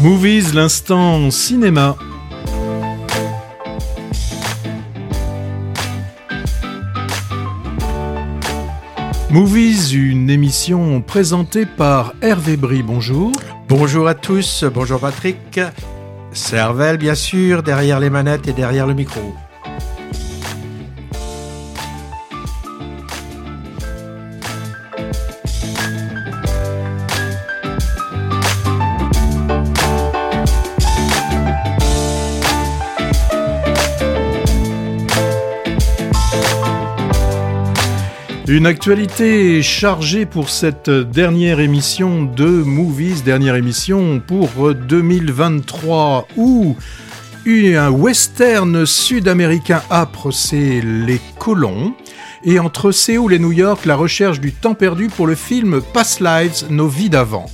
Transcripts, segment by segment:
Movies, l'instant cinéma. Movies, une émission présentée par Hervé Brie. Bonjour. Bonjour à tous, bonjour Patrick. Cervelle, bien sûr, derrière les manettes et derrière le micro. Une actualité chargée pour cette dernière émission de Movies, dernière émission pour 2023 où un western sud-américain âpre, c'est Les Colons. Et entre Séoul et New York, la recherche du temps perdu pour le film Past Lives, nos vies d'avant.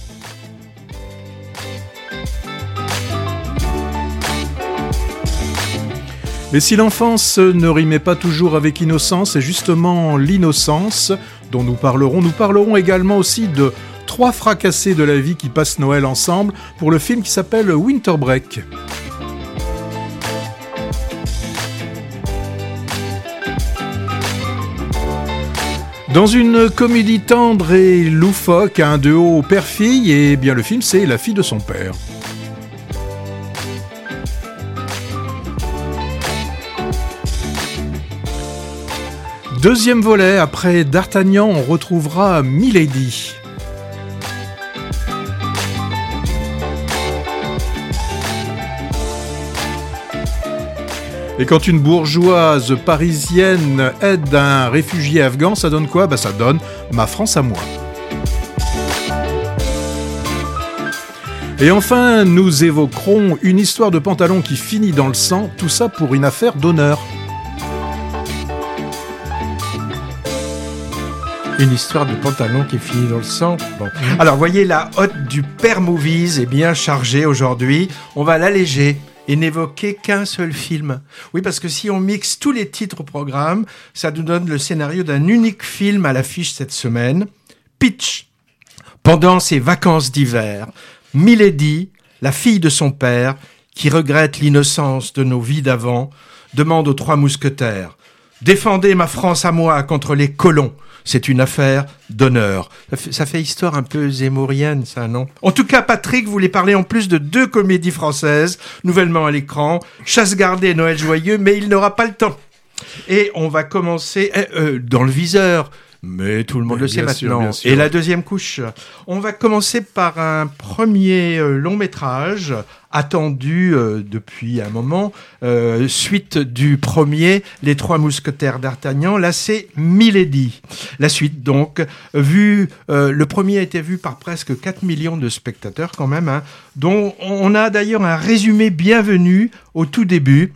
Mais si l'enfance ne rimait pas toujours avec innocence, c'est justement l'innocence dont nous parlerons. Nous parlerons également aussi de trois fracassés de la vie qui passent Noël ensemble pour le film qui s'appelle Winter Break. Dans une comédie tendre et loufoque, un haut père-fille, et bien le film c'est La fille de son père. Deuxième volet, après D'Artagnan, on retrouvera Milady. Et quand une bourgeoise parisienne aide un réfugié afghan, ça donne quoi? Bah ça donne ma France à moi. Et enfin, nous évoquerons une histoire de pantalon qui finit dans le sang, tout ça pour une affaire d'honneur. Une histoire de pantalon qui finit dans le sang. Bon. Alors, voyez, la hotte du Père Movies est bien chargée aujourd'hui. On va l'alléger et n'évoquer qu'un seul film. Oui, parce que si on mixe tous les titres au programme, ça nous donne le scénario d'un unique film à l'affiche cette semaine. Pitch. Pendant ses vacances d'hiver, Milady, la fille de son père, qui regrette l'innocence de nos vies d'avant, demande aux trois mousquetaires Défendez ma France à moi contre les colons. C'est une affaire d'honneur. Ça, fait histoire un peu zémorienne, ça, non? En tout cas, Patrick voulait parler en plus de deux comédies françaises, nouvellement à l'écran, Chasse gardée et Noël joyeux, mais il n'aura pas le temps. Et on va commencer eh, euh, dans le viseur. Mais tout le monde le sait maintenant. Et la deuxième couche. On va commencer par un premier euh, long métrage attendu euh, depuis un moment, euh, suite du premier, Les Trois Mousquetaires d'Artagnan. Là, c'est Milady. La suite, donc, vu, le premier a été vu par presque 4 millions de spectateurs quand même, hein, dont on a d'ailleurs un résumé bienvenu au tout début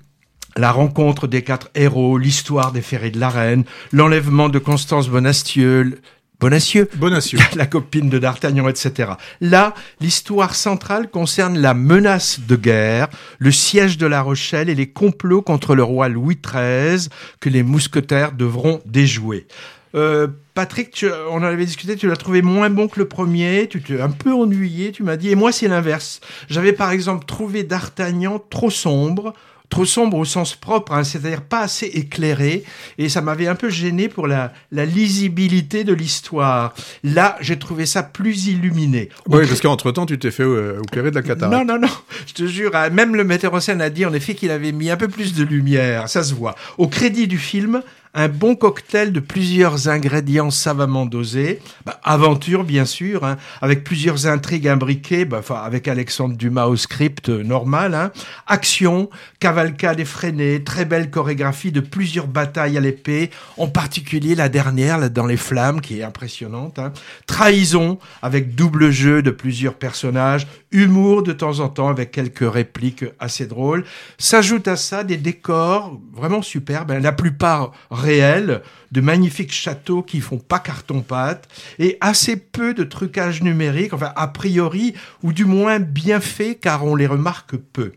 la rencontre des quatre héros, l'histoire des ferrés de la reine, l'enlèvement de Constance Bonacieux, Bonacieux, Bonacieux. la copine de D'Artagnan, etc. Là, l'histoire centrale concerne la menace de guerre, le siège de La Rochelle et les complots contre le roi Louis XIII que les mousquetaires devront déjouer. Euh, Patrick, tu, on en avait discuté, tu l'as trouvé moins bon que le premier, tu t'es un peu ennuyé, tu m'as dit, et moi c'est l'inverse. J'avais par exemple trouvé D'Artagnan trop sombre, trop sombre au sens propre, hein, c'est-à-dire pas assez éclairé, et ça m'avait un peu gêné pour la, la lisibilité de l'histoire. Là, j'ai trouvé ça plus illuminé. Oui, parce qu'entre-temps, tu t'es fait euh, opérer de la cataracte. Non, non, non, je te jure, hein, même le metteur en scène a dit en effet qu'il avait mis un peu plus de lumière, ça se voit. Au crédit du film, un bon cocktail de plusieurs ingrédients savamment dosés. Bah, aventure, bien sûr, hein, avec plusieurs intrigues imbriquées, bah, avec Alexandre Dumas au script euh, normal. Hein. Action, cavalcade effrénée, très belle chorégraphie de plusieurs batailles à l'épée, en particulier la dernière, dans les flammes, qui est impressionnante. Hein. Trahison, avec double jeu de plusieurs personnages, humour de temps en temps avec quelques répliques assez drôles. S'ajoute à ça des décors vraiment superbes, hein, la plupart réels, de magnifiques châteaux qui font pas carton-pâte et assez peu de trucage numérique, enfin a priori, ou du moins bien fait car on les remarque peu.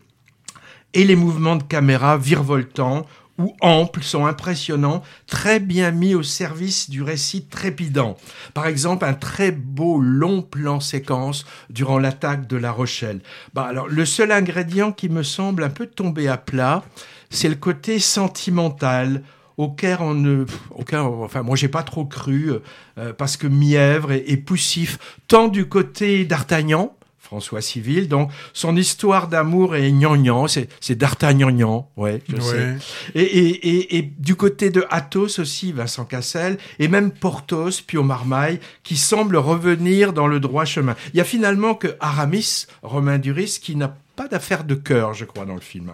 Et les mouvements de caméra virevoltants ou amples sont impressionnants, très bien mis au service du récit trépidant. Par exemple, un très beau long plan séquence durant l'attaque de La Rochelle. Bah alors, le seul ingrédient qui me semble un peu tomber à plat, c'est le côté sentimental, auquel on ne, auquel, enfin moi j'ai pas trop cru euh, parce que mièvre et, et, poussif tant du côté d'Artagnan François Civil. Donc, son histoire d'amour est gnangnan, c'est, c'est d'Artagnan, ouais, je sais. Et, et, et, et, du côté de Athos aussi, Vincent Cassel, et même Porthos, Pio Marmaille, qui semble revenir dans le droit chemin. Il y a finalement que Aramis, Romain Duris, qui n'a pas d'affaire de cœur, je crois, dans le film.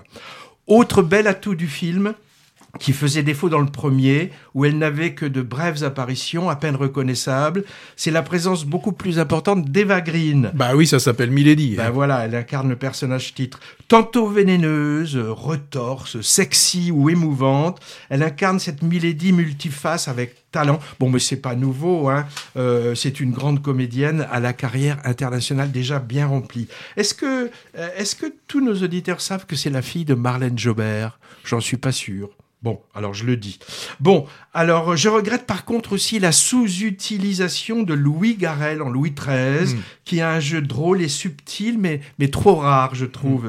Autre bel atout du film, qui faisait défaut dans le premier, où elle n'avait que de brèves apparitions, à peine reconnaissables. C'est la présence beaucoup plus importante d'Eva Green. Bah oui, ça s'appelle Milady. Bah voilà, elle incarne le personnage titre. Tantôt vénéneuse, retorse, sexy ou émouvante, elle incarne cette Milady multiface avec talent. Bon, mais c'est pas nouveau, hein. Euh, c'est une grande comédienne à la carrière internationale déjà bien remplie. Est-ce que, euh, est-ce que tous nos auditeurs savent que c'est la fille de Marlène Jobert? J'en suis pas sûr. Bon, alors je le dis. Bon, alors je regrette par contre aussi la sous-utilisation de Louis Garrel en Louis XIII, mm. qui a un jeu drôle et subtil, mais, mais trop rare, je trouve.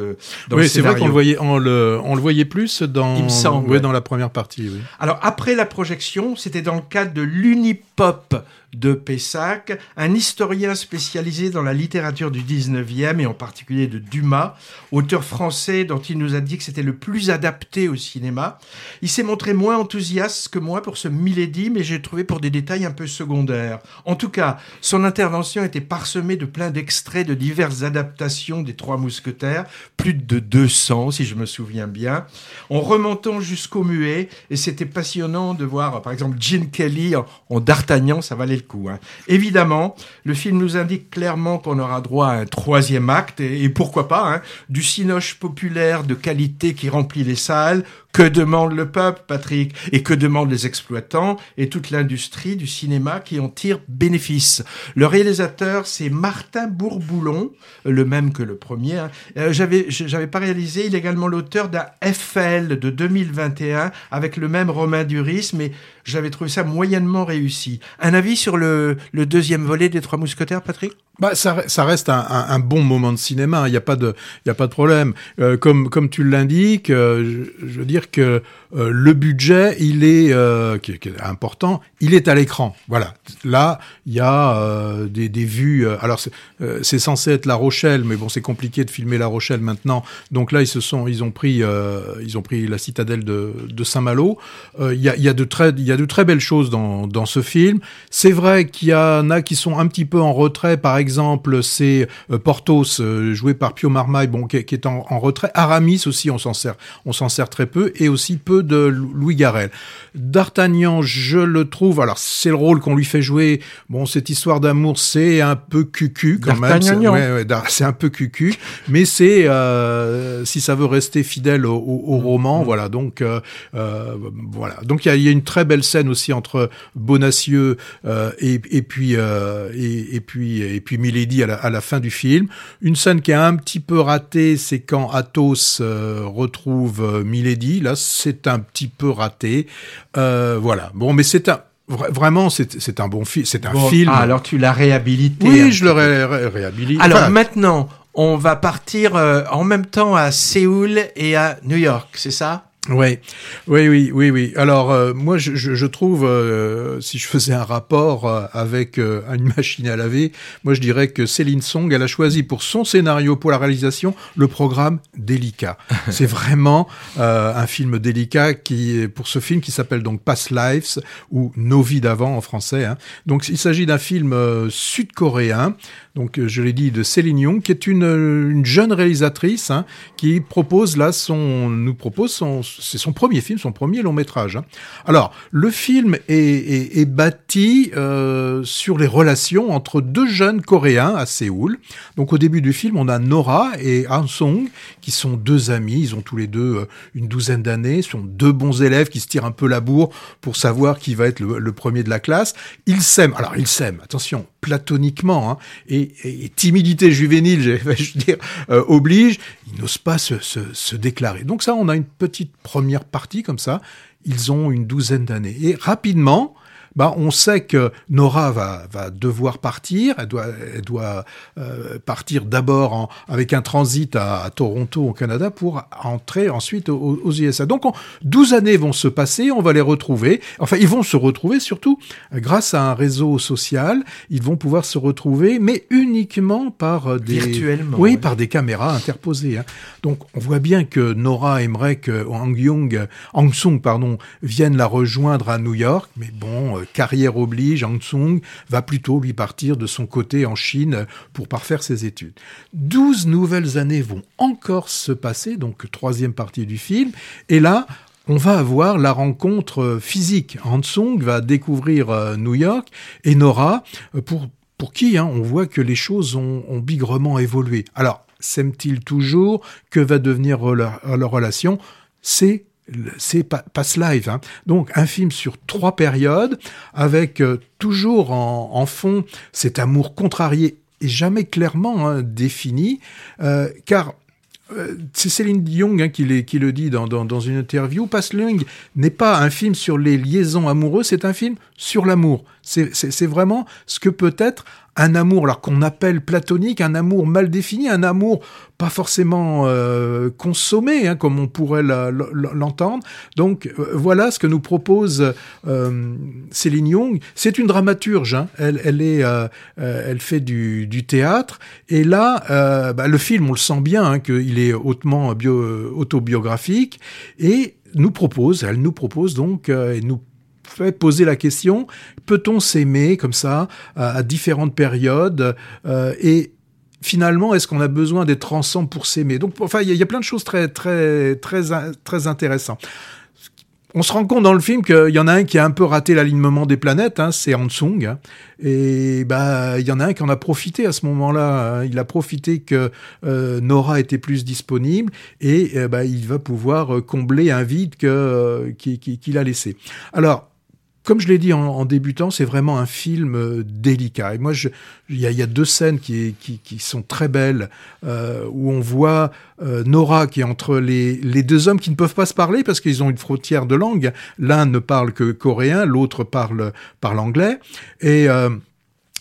Mm. oui, c'est vrai qu'on le voyait, on le, on le voyait plus dans, Il semble, ouais, dans la première partie. Oui. Alors après la projection, c'était dans le cadre de l'Unipop de Pessac, un historien spécialisé dans la littérature du 19e et en particulier de Dumas, auteur français dont il nous a dit que c'était le plus adapté au cinéma. Il s'est montré moins enthousiaste que moi pour ce Milady, mais j'ai trouvé pour des détails un peu secondaires. En tout cas, son intervention était parsemée de plein d'extraits de diverses adaptations des Trois Mousquetaires, plus de 200 si je me souviens bien, en remontant jusqu'au muet, et c'était passionnant de voir par exemple Gene Kelly en, en D'Artagnan, ça valait le Hein. Évidemment, le film nous indique clairement qu'on aura droit à un troisième acte, et, et pourquoi pas, hein, du cinoche populaire de qualité qui remplit les salles, que demande le peuple, Patrick? Et que demandent les exploitants et toute l'industrie du cinéma qui en tire bénéfice? Le réalisateur, c'est Martin Bourboulon, le même que le premier. Hein. Euh, j'avais, j'avais pas réalisé. Il est également l'auteur d'un FL de 2021 avec le même Romain Duris, mais j'avais trouvé ça moyennement réussi. Un avis sur le, deuxième volet des Trois Mousquetaires, Patrick? Bah, ça, reste un, bon moment de cinéma. Il n'y a pas de, y a pas de problème. Euh, comme comme tu l'indiques, euh, je, je, veux dire que euh, le budget, il est, euh, qui, qui, est important, il est à l'écran. Voilà. Là, il y a euh, des, des, vues. alors c'est censé être La Rochelle, mais bon, c'est compliqué de filmer La Rochelle maintenant. Donc là, ils se sont, ils ont pris, ils ont pris la citadelle de, de Saint-Malo. Il y a, y a de très, il y a de très belles choses dans dans ce film. C'est vrai qu'il y en a qui sont un petit peu en retrait. Par exemple, c'est Portos joué par Pio Marmaille, bon, qui, qui est en, en retrait. Aramis aussi, on s'en sert, on s'en sert très peu, et aussi peu de Louis Garrel. D'Artagnan, je le trouve, alors c'est le rôle qu'on lui fait jouer, bon, cette histoire d'amour, c'est un peu cucu quand même. C'est ouais, ouais, un peu cucu, mais c'est, euh, si ça veut rester fidèle au, au, roman, mmh. voilà, donc, euh, euh, voilà. Donc il y a, y a, une très belle scène aussi entre Bonacieux et, et, puis, et, et, puis, et puis Milady à la, à la, fin du film. Une scène qui est un petit peu ratée, c'est quand Athos retrouve Milady, là, c'est un petit peu raté. Euh, voilà. Bon, mais c'est un Vraiment, c'est un bon film. C'est un bon, film. Ah, alors tu l'as réhabilité. Oui, je le ré ré réhabilité. Alors enfin, maintenant, on va partir euh, en même temps à Séoul et à New York, c'est ça? Oui, oui, oui, oui, oui. Alors euh, moi, je, je, je trouve, euh, si je faisais un rapport euh, avec euh, une machine à laver, moi je dirais que Céline Song, elle a choisi pour son scénario, pour la réalisation, le programme délicat. C'est vraiment euh, un film délicat qui, pour ce film, qui s'appelle donc Past Lives ou Nos vies d'avant en français. Hein. Donc il s'agit d'un film sud-coréen donc je l'ai dit de Céline Young, qui est une, jeune réalisatrice hein, qui propose là son, nous propose son, c'est son premier film, son premier long métrage. Hein. Alors le film est, est, bâti euh, sur les relations entre deux jeunes coréens à Séoul. Donc au début du film, on a Nora et Han Song qui sont deux amis, ils ont tous les deux euh, une douzaine d'années, sont deux bons élèves qui se tirent un peu la bourre pour savoir qui va être le, premier de la classe. Ils s'aiment, alors ils s'aiment, attention, platoniquement, hein, et, timidité juvénile, je vais dire, euh, oblige, ils n'osent pas se, se déclarer. Donc ça, on a une petite première partie comme ça, ils ont une douzaine d'années. Et rapidement, bah, on sait que Nora va, va devoir partir. Elle doit, elle doit euh, partir d'abord avec un transit à, Toronto, au Canada, pour entrer ensuite aux, aux USA. Donc, 12 années vont se passer, on va les retrouver. Enfin, ils vont se retrouver surtout grâce à un réseau social. Ils vont pouvoir se retrouver, mais uniquement par des... Virtuellement. Oui, par des caméras interposées. Hein. Donc, on voit bien que Nora aimerait que Hang Young, Hang Sung, pardon, vienne la rejoindre à New York, mais bon, carrière oblige, Hang Tsung va plutôt lui partir de son côté en Chine pour parfaire ses études. Douze nouvelles années vont encore se passer, donc troisième partie du film, et là, on va avoir la rencontre physique. Tsung va découvrir euh, New York et Nora, euh, pour, pour qui hein, on voit que les choses ont, ont bigrement évolué. Alors, s'aiment-ils toujours? Que va devenir leur, leur relation? C'est c'est Pass Live. Hein. Donc un film sur trois périodes, avec euh, toujours en, fond cet amour contrarié et jamais clairement hein, défini, euh, car euh, c'est Céline Dion hein, qui, le dit dans, une interview. Pass n'est pas un film sur les liaisons amoureuses, c'est un film sur l'amour. C'est vraiment ce que peut être un amour, alors qu'on appelle platonique, un amour mal défini, un amour pas forcément euh, consommé, hein, comme on pourrait l'entendre. Donc euh, voilà ce que nous propose euh, Céline Young. C'est une dramaturge, hein. elle, elle, est, elle fait du, théâtre, et là, bah, le film, on le sent bien, hein, qu'il est hautement autobiographique, et nous propose, elle nous propose donc, et nous fait poser la question peut-on s'aimer comme ça à, différentes périodes euh, et finalement, est-ce qu'on a besoin d'être ensemble pour s'aimer? Donc, enfin, il y, a plein de choses très, très, très, très intéressantes. On se rend compte dans le film qu'il y en a un qui a un peu raté l'alignement des planètes, hein, c'est Hansung. Et bah, il y en a un qui en a profité à ce moment-là. Hein. il a profité que euh, Nora était plus disponible et euh, bah, il va pouvoir combler un vide que qu'il a laissé. Alors, comme je l'ai dit en, débutant, c'est vraiment un film euh, délicat. Et moi, il y, a, deux scènes qui, sont très belles, euh, où on voit euh, Nora qui est entre les, deux hommes qui ne peuvent pas se parler parce qu'ils ont une frontière de langue. L'un ne parle que coréen, l'autre parle, parle anglais. Et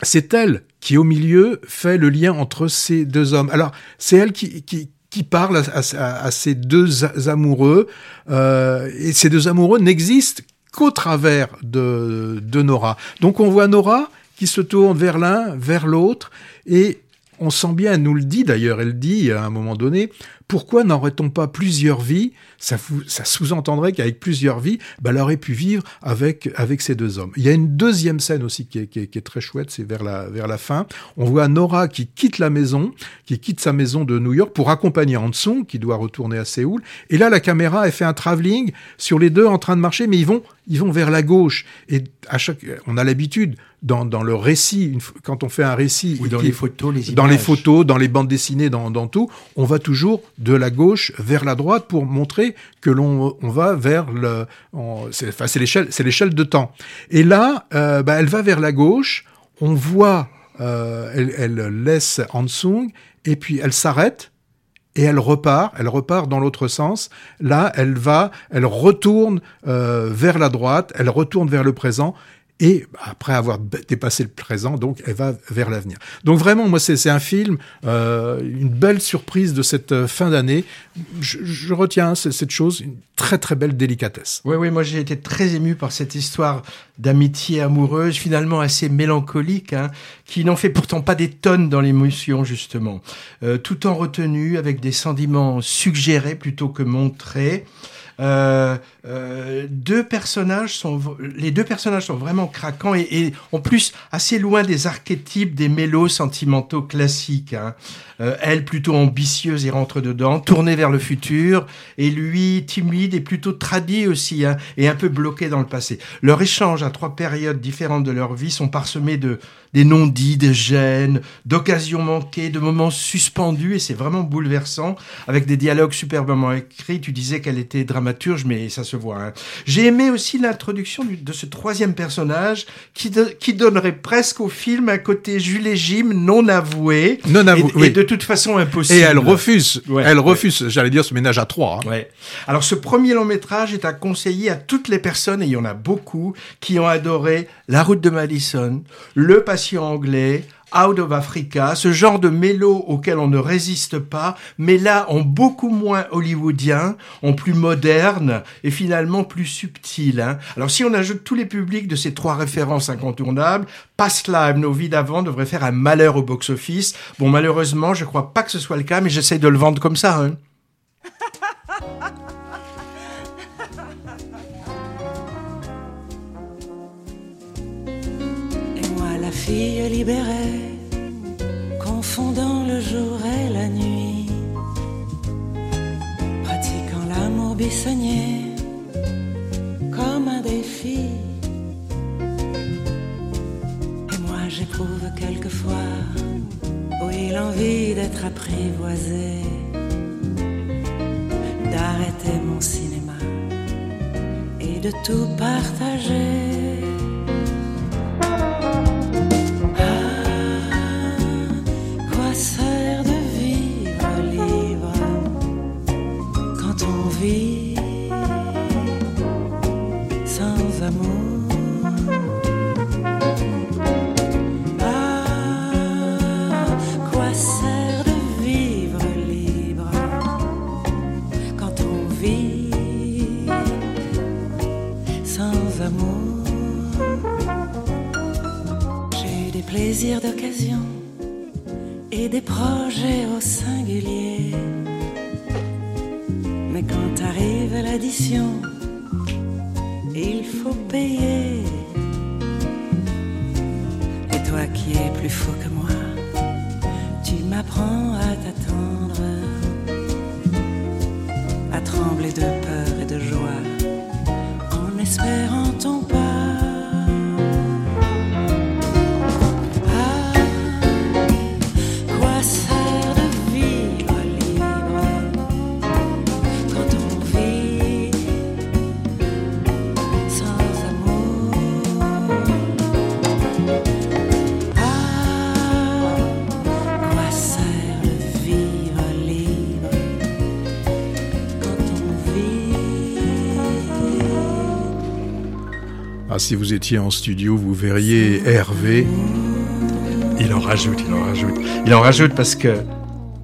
c'est elle qui, au milieu, fait le lien entre ces deux hommes. Alors, c'est elle qui, qui parle à, ces deux amoureux, et ces deux amoureux n'existent qu'au travers de, de Nora. Donc on voit Nora qui se tourne vers l'un, vers l'autre, et on sent bien, elle nous le dit d'ailleurs, elle dit à un moment donné, pourquoi n'aurait-on pas plusieurs vies? Ça, ça sous-entendrait qu'avec plusieurs vies, bah, elle aurait pu vivre avec, avec ces deux hommes. Il y a une deuxième scène aussi qui est, qui est, très chouette, c'est vers la, vers la fin. On voit Nora qui quitte la maison, qui quitte sa maison de New York pour accompagner Hansung, qui doit retourner à Séoul. Et là, la caméra, elle fait un travelling sur les deux en train de marcher, mais ils vont, ils vont vers la gauche. Et à chaque, on a l'habitude dans, dans le récit, quand on fait un récit, dans les photos, les dans les photos, dans les bandes dessinées, dans, dans tout, on va toujours de la gauche vers la droite pour montrer que l'on on va vers le, c'est l'échelle, c'est l'échelle de temps. Et là, euh, bah, elle va vers la gauche. On voit, euh, elle, elle laisse Hansung et puis elle s'arrête et elle repart, elle repart dans l'autre sens. Là, elle va, elle retourne euh, vers la droite, elle retourne vers le présent, et après avoir dépassé le présent, donc elle va vers l'avenir. Donc vraiment, moi, c'est un film, euh, une belle surprise de cette euh, fin d'année. Je, retiens cette chose, une très très belle délicatesse. Oui, oui, moi j'ai été très ému par cette histoire d'amitié amoureuse, finalement assez mélancolique, hein, qui n'en fait pourtant pas des tonnes dans l'émotion justement, euh, tout en retenue avec des sentiments suggérés plutôt que montrés. Euh, deux personnages sont, les deux personnages sont vraiment craquants et, en plus assez loin des archétypes des mélos sentimentaux classiques. Hein. Elle plutôt ambitieuse et rentre dedans, tournée vers le futur, et lui timide et plutôt tradit aussi, hein, et un peu bloqué dans le passé. Leur échange à trois périodes différentes de leur vie sont parsemés de des non-dits, des gênes, d'occasions manquées, de moments suspendus, et c'est vraiment bouleversant, avec des dialogues superbement écrits. Tu disais qu'elle était dramaturge, mais ça se voit. Hein. J'ai aimé aussi l'introduction de ce troisième personnage, qui, qui donnerait presque au film un côté Jules Jim non avoué, non avoué, et, de toute façon impossible. Et elle refuse, elle refuse, j'allais dire, ce ménage à trois. Hein. Ouais. Alors ce premier long métrage est à conseiller à toutes les personnes, et il y en a beaucoup, qui ont adoré La route de Madison, Le patient anglais, Out of Africa, ce genre de mélo auquel on ne résiste pas, mais là en beaucoup moins hollywoodien, en plus moderne et finalement plus subtil. Hein. Alors si on ajoute tous les publics de ces trois références incontournables, Past Live, nos vies d'avant devraient faire un malheur au box-office. Bon malheureusement, je crois pas que ce soit le cas, mais j'essaie de le vendre comme ça. Hein. fille libérée, confondant le jour et la nuit, pratiquant l'amour bissonnier comme un défi. Et moi j'éprouve quelquefois, oui, l'envie d'être apprivoisé, d'arrêter mon cinéma et de tout partager. D'occasion et des projets au singulier. Mais quand arrive l'addition, il faut payer. Et toi qui es plus fou que moi, tu m'apprends à t'attendre, à trembler de peur et de joie, en espérant Ah, si vous étiez en studio, vous verriez Hervé. Il en rajoute, il en rajoute. Il en rajoute parce que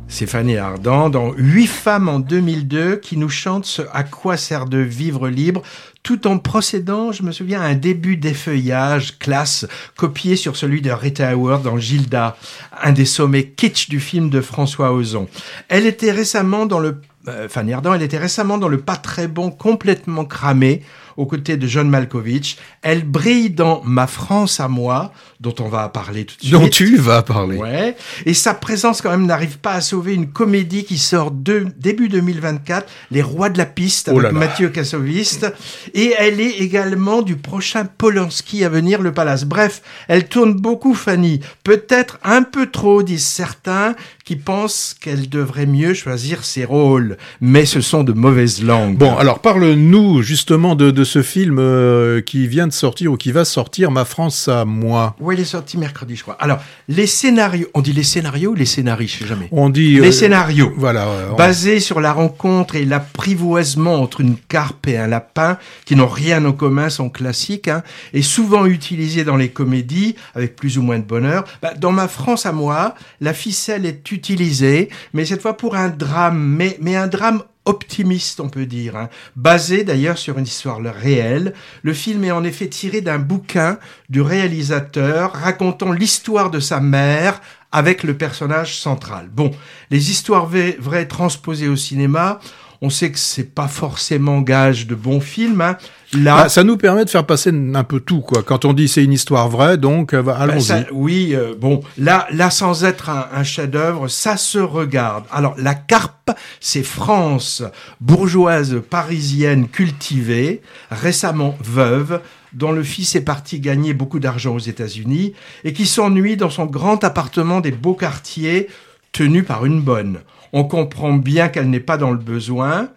c'est Fanny Ardant dans Huit femmes en 2002 qui nous chante ce À quoi sert de vivre libre? Tout en procédant, je me souviens, à un début d'effeuillage classe copié sur celui de Rita Howard dans Gilda, un des sommets kitsch du film de François Ozon. Elle était récemment dans le euh, Fanny Ardant, elle était récemment dans le pas très bon, complètement cramé, aux côtés de John Malkovich. Elle brille dans Ma France à moi, dont on va parler tout de suite. Dont tu vas parler. Ouais. Et sa présence quand même n'arrive pas à sauver une comédie qui sort de, début 2024, Les Rois de la piste, oh avec Mathieu Kassoviste. Et elle est également du prochain Polanski à venir, Le Palace. Bref, elle tourne beaucoup, Fanny. Peut-être un peu trop, disent certains, qui pensent qu'elle devrait mieux choisir ses rôles. Mais ce sont de mauvaises langues. Bon, alors parle-nous justement de, de ce film euh, qui vient de sortir ou qui va sortir, Ma France à moi. Oui, il est sorti mercredi, je crois. Alors, les scénarios, on dit les scénarios ou les scénarii, je sais jamais. On dit les euh, scénarios. Voilà. Basés sur la rencontre et l'apprivoisement entre une carpe et un lapin, qui n'ont rien en commun, sont classiques, hein, et souvent utilisés dans les comédies avec plus ou moins de bonheur. Bah, dans Ma France à moi, la ficelle est utilisée, mais cette fois pour un drame, mais, un drame optimiste, on peut dire, hein. basé d'ailleurs sur une histoire réelle. Le film est en effet tiré d'un bouquin du réalisateur racontant l'histoire de sa mère avec le personnage central. Bon, les histoires vraies transposées au cinéma, On sait que c'est pas forcément gage de bon film. Hein. Là, bah, ça nous permet de faire passer un peu tout, quoi. Quand on dit c'est une histoire vraie, donc euh, bah, allons-y. oui, euh, bon, là, là, sans être un, un chef-d'œuvre, ça se regarde. Alors, la carpe, c'est France, bourgeoise parisienne cultivée, récemment veuve, dont le fils est parti gagner beaucoup d'argent aux États-Unis et qui s'ennuie dans son grand appartement des beaux quartiers tenu par une bonne. On comprend bien qu'elle n'est pas dans le besoin,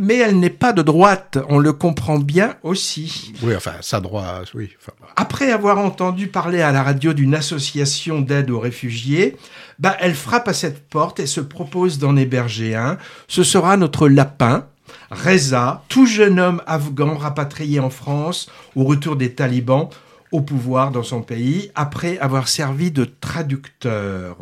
mais elle n'est pas de droite. On le comprend bien aussi. Oui, enfin, sa droite, oui. Après avoir entendu parler à la radio d'une association d'aide aux réfugiés, bah, elle frappe à cette porte et se propose d'en héberger un. Ce sera notre lapin, Reza, tout jeune homme afghan rapatrié en France au retour des talibans au pouvoir dans son pays après avoir servi de traducteur.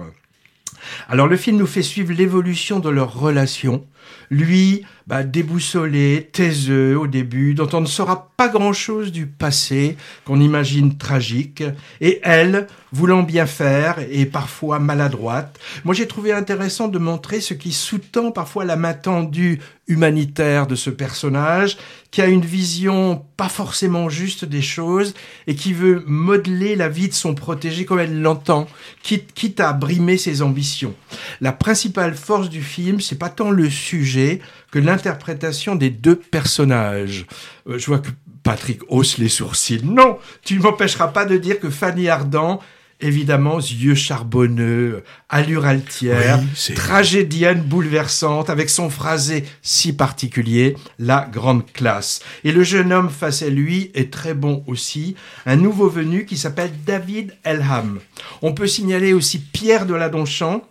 Alors le film nous fait suivre l'évolution de leur relation. Lui, bah, déboussolé, taiseux au début, dont on ne saura pas grand-chose du passé, qu'on imagine tragique, et elle, voulant bien faire et parfois maladroite. Moi, j'ai trouvé intéressant de montrer ce qui sous-tend parfois la main tendue humanitaire de ce personnage, qui a une vision pas forcément juste des choses et qui veut modeler la vie de son protégé comme elle l'entend, quitte, quitte à brimer ses ambitions. La principale force du film, c'est pas tant le sujet que l'interprétation des deux personnages. Euh, je vois que Patrick hausse les sourcils. Non, tu ne m'empêcheras pas de dire que Fanny Ardant évidemment, yeux charbonneux, allure altière, tragédienne bouleversante, avec son phrasé si particulier, la grande classe. Et le jeune homme face à lui est très bon aussi, un nouveau venu qui s'appelle David Elham. On peut signaler aussi Pierre de la Donchamp,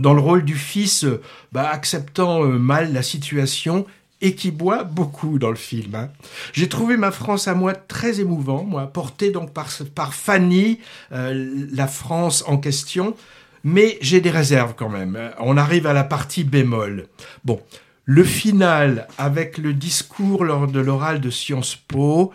dans le rôle du fils bah, acceptant euh, mal la situation et qui boit beaucoup dans le film. Hein. J'ai trouvé ma France à moi très émouvant, moi, porté donc par, par Fanny, euh, la France en question, mais j'ai des réserves quand même. On arrive à la partie bémol. Bon, le final avec le discours lors de l'oral de Sciences Po,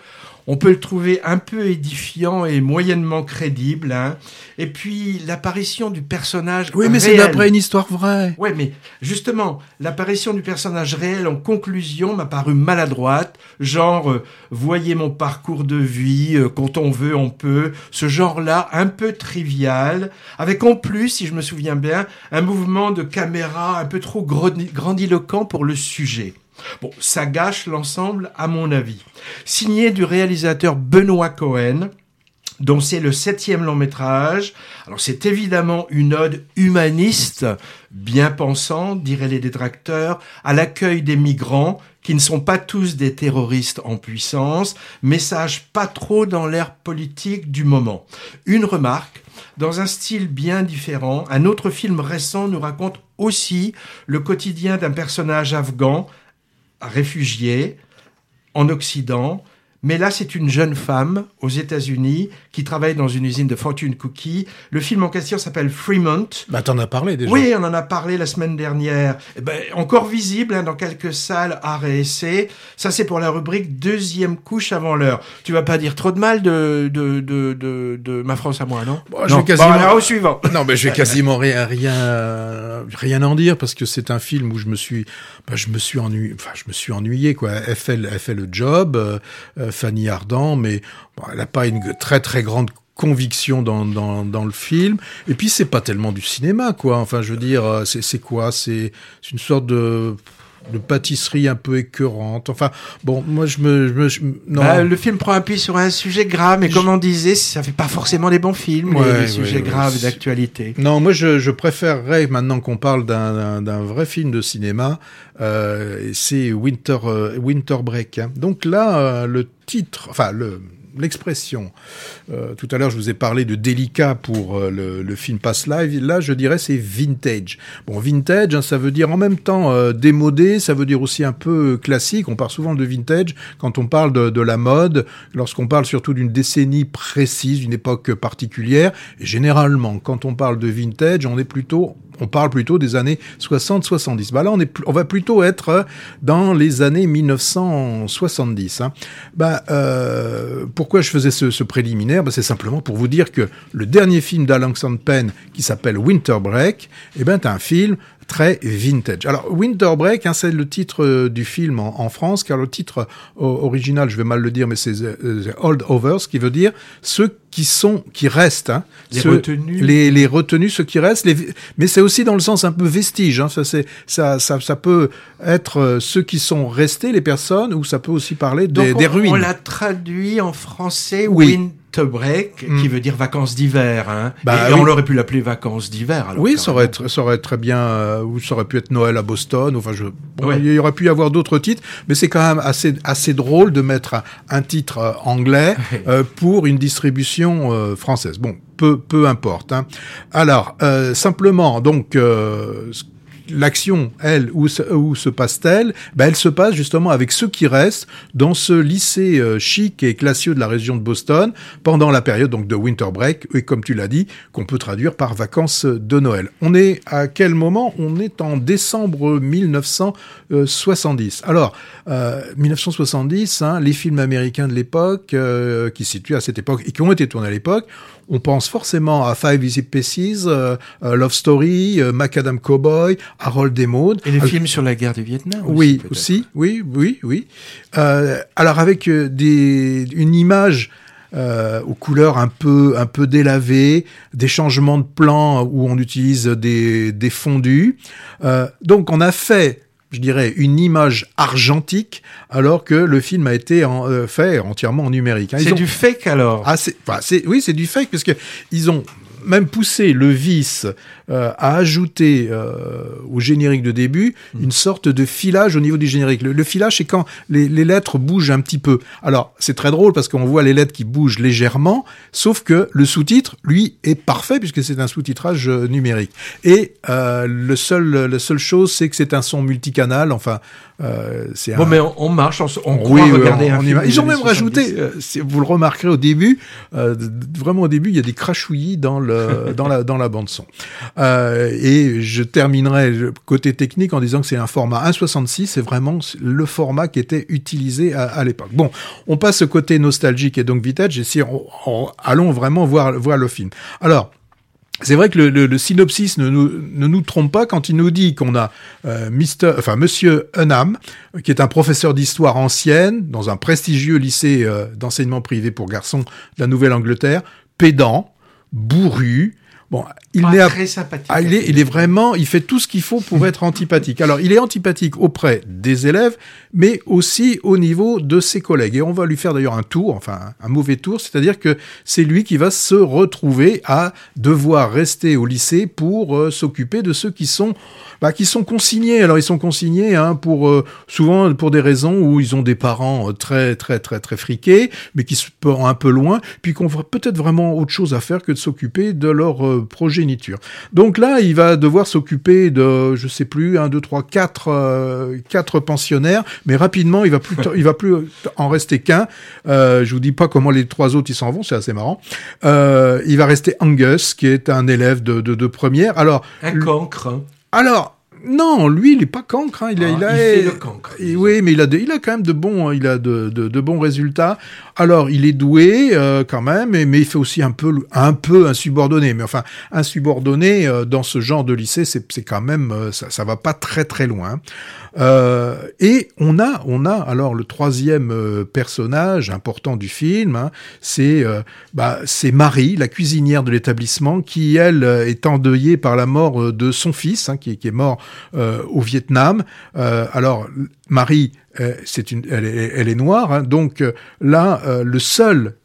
on peut le trouver un peu édifiant et moyennement crédible. Hein. Et puis l'apparition du personnage. Oui, mais c'est d'après une histoire vraie. Oui, mais justement, l'apparition du personnage réel en conclusion m'a paru maladroite. Genre, euh, voyez mon parcours de vie, euh, quand on veut, on peut. Ce genre-là, un peu trivial, avec en plus, si je me souviens bien, un mouvement de caméra un peu trop grandiloquent pour le sujet. Bon, ça gâche l'ensemble à mon avis. Signé du réalisateur Benoît Cohen, dont c'est le septième long métrage. Alors c'est évidemment une ode humaniste, bien pensante, diraient les détracteurs, à l'accueil des migrants qui ne sont pas tous des terroristes en puissance, message pas trop dans l'ère politique du moment. Une remarque, dans un style bien différent, un autre film récent nous raconte aussi le quotidien d'un personnage afghan, réfugié en Occident, mais là, c'est une jeune femme aux États-Unis qui travaille dans une usine de fortune cookie. Le film en question s'appelle Fremont. Bah, t'en as parlé déjà. Oui, on en a parlé la semaine dernière. Eh ben, encore visible hein, dans quelques salles art et essai. Ça, c'est pour la rubrique deuxième couche avant l'heure. Tu vas pas dire trop de mal de, de, de, de, de ma France à moi, non? Bon, Je vais quasiment... au suivant. Non, mais je vais quasiment rien, rien, rien en dire parce que c'est un film où je me suis, bah, je me suis ennuyé, enfin, je me suis ennuyé, quoi. Elle fait, le job. Euh, Fanny Ardant, mais elle n'a pas une très très grande conviction dans, dans, le film. Et puis c'est pas tellement du cinéma, quoi. Enfin, je veux dire, euh, c'est quoi? C'est une sorte de de pâtisserie un peu écœurante. Enfin, bon, moi je me, non. Bah, le film prend appui sur un sujet grave, mais comme on disait, ça fait pas forcément des bons films, les, sujets graves d'actualité. Non, moi je, je préférerais maintenant qu'on parle d'un vrai film de cinéma, euh, c'est Winter euh, Winter Break. Hein. Donc là, euh, le titre, enfin le l'expression. Euh, tout à l'heure, je vous ai parlé de délicat pour euh, le, film Pass Live. Là, je dirais c'est vintage. Bon, vintage, hein, ça veut dire en même temps euh, démodé, ça veut dire aussi un peu classique. On parle souvent de vintage quand on parle de, la mode, lorsqu'on parle surtout d'une décennie précise, d'une époque particulière. Généralement, quand on parle de vintage, on est plutôt on parle plutôt des années 60-70. Bah là, on, est, on va plutôt être dans les années 1970. Hein. Bah, euh, pourquoi je faisais ce, préliminaire? Bah, C'est simplement pour vous dire que le dernier film d'Alain Penn, qui s'appelle Winter Break, eh ben, c'est un film très vintage. Alors Winter Break, hein, c'est le titre du film en, France, car le titre original, je vais mal le dire, mais c'est Old Overs, qui veut dire ceux qui sont, qui restent, hein, les retenus, les, les, retenus, ceux qui restent. Les, mais c'est aussi dans le sens un peu vestige. Hein, ça, c'est, ça, ça, ça peut être euh, ceux qui sont restés, les personnes, ou ça peut aussi parler des, des ruines. On l'a traduit en français. Oui break, qui hmm. veut dire vacances d'hiver. Hein. Bah et, on aurait pu l'appeler vacances d'hiver. Oui, ça aurait, ça aurait très bien, euh, ou ça aurait pu être Noël à Boston. Enfin, je, il y aurait pu y avoir d'autres titres, mais c'est quand même assez, assez drôle de mettre un, titre euh, anglais euh, pour une distribution française. Bon, peu, peu importe. Hein. Alors, simplement, donc, l'action, elle, où se, passe-t-elle? Ben, Elle se passe justement avec ceux qui restent dans ce lycée euh, chic et classieux de la région de Boston pendant la période donc de winter break et comme tu l'as dit, qu'on peut traduire par vacances de Noël. On est à quel moment? On est en décembre 1970. Alors, euh, 1970, hein, les films américains de l'époque euh, qui se situent à cette époque et qui ont été tournés à l'époque, on pense forcément à Five Easy Pieces, euh, euh, Love Story, euh, Macadam Cowboy, Harold Maud. Et les films sur la guerre du Vietnam. Oui, aussi, oui, oui, oui. alors avec des, une image aux couleurs un peu un peu délavées, des changements de plan où on utilise des, des fondus. donc on a fait je dirais, une image argentique, alors que le film a été euh, fait entièrement en numérique. Hein. c'est du fake alors? Ah, Oui, c'est du fake, parce que ils ont même poussé le vice euh, à ajouter euh, au générique de début hmm. une sorte de filage au niveau du générique. Le, filage, c'est quand les, lettres bougent un petit peu. Alors, c'est très drôle parce qu'on voit les lettres qui bougent légèrement, sauf que le sous-titre, lui, est parfait puisque c'est un sous-titrage euh, numérique. Et le seul, la seule chose, c'est que c'est un son multicanal. Enfin, c'est bon, mais on, marche, on, on croit regarder un film Ils ont même rajouté, vous le remarquerez au début, vraiment au début, il y a des crachouillis dans le dans la dans la bande son. Euh, et je terminerai côté technique en disant que c'est un format 1.66, c'est vraiment le format qui était utilisé à, l'époque. Bon, on passe au côté nostalgique et donc vintage, et si allons vraiment voir, voir le film. Alors, c'est vrai que le, synopsis ne nous, ne nous, trompe pas quand il nous dit qu'on a euh, Mister, enfin Monsieur Unham, qui est un professeur d'histoire ancienne dans un prestigieux lycée euh, d'enseignement privé pour garçons de la Nouvelle-Angleterre, pédant, bourru, Bon, il est très sympathique. Ah, il est, il est vraiment, il fait tout ce qu'il faut pour être antipathique. Alors, il est antipathique auprès des élèves, mais aussi au niveau de ses collègues. Et on va lui faire d'ailleurs un tour, enfin un mauvais tour, c'est-à-dire que c'est lui qui va se retrouver à devoir rester au lycée pour euh, s'occuper de ceux qui sont bah, qui sont consignés. Alors ils sont consignés hein, pour euh, souvent pour des raisons où ils ont des parents euh, très très très très friqués, mais qui se portent un peu loin, puis qu'on voit peut-être vraiment autre chose à faire que de s'occuper de leur euh, Donc là, il va devoir s'occuper de, je sais plus, un, deux, trois, quatre, quatre pensionnaires, mais rapidement, il va plus, il va plus en rester qu'un. je vous dis pas comment les trois autres ils s'en vont, c'est assez marrant. il va rester Angus, qui est un élève de, de, de première. Alors un cancre. Alors, non, lui, il est pas cancre. Hein. Il, a, ah, il, a, fait le cancre. oui, mais il a, il a quand même de bons, il a de, de, bons résultats. Alors, il est doué euh, quand même, mais, il fait aussi un peu, un peu insubordonné. Mais enfin, insubordonné euh, dans ce genre de lycée, c'est, quand même, euh, ça, ça va pas très très loin. Et on a, on a alors le troisième personnage important du film, hein, c'est bah, c'est Marie, la cuisinière de l'établissement, qui elle est endeuillée par la mort de son fils, hein, qui, qui, est mort au Vietnam. alors Marie, c'est une, elle est, noire, hein, donc là le seul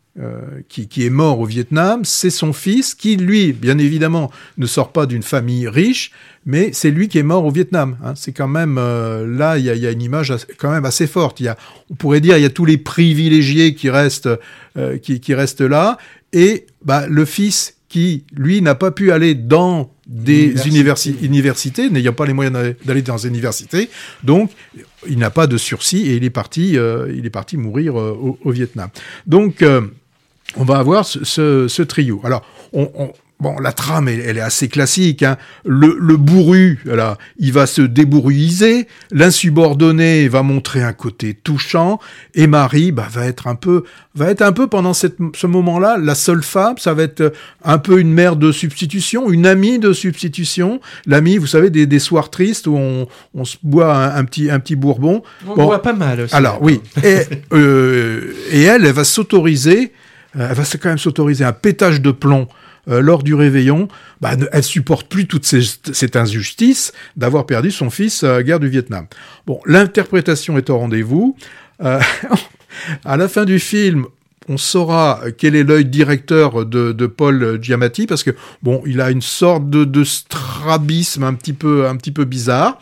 qui, qui, est mort au Vietnam, c'est son fils qui, lui, bien évidemment, ne sort pas d'une famille riche, mais c'est lui qui est mort au Vietnam. Hein. C'est quand même euh, là, il y a, une image quand même assez forte. Y a, on pourrait dire, il y a tous les privilégiés qui restent, euh, qui, qui, restent là, et bah, le fils qui, lui, n'a pas pu aller dans des universités, n'ayant pas les moyens d'aller dans des universités, donc il n'a pas de sursis et il est parti, euh, il est parti mourir au, Vietnam. Donc on va avoir ce, ce, ce trio. Alors, on, on bon, la trame, elle, est assez classique. Hein. Le, le bourru, là, il va se débourruiser. L'insubordonné va montrer un côté touchant. Et Marie, bah, va être un peu, va être un peu pendant cette, ce moment-là, la seule femme. Ça va être un peu une mère de substitution, une amie de substitution. L'amie, vous savez, des, des, soirs tristes où on, on se boit un, petit, un petit bourbon. On boit pas mal aussi. Alors oui. Et, euh, et elle, elle va s'autoriser. Euh, elle va quand même s'autoriser un pétage de plomb euh, lors du réveillon, bah, elle supporte plus toute cette injustice d'avoir perdu son fils à la guerre du Vietnam. Bon, l'interprétation est au rendez-vous. Euh, à la fin du film, on saura quel est l'œil directeur de, Paul Giamatti parce que bon, il a une sorte de, strabisme un petit peu un petit peu bizarre.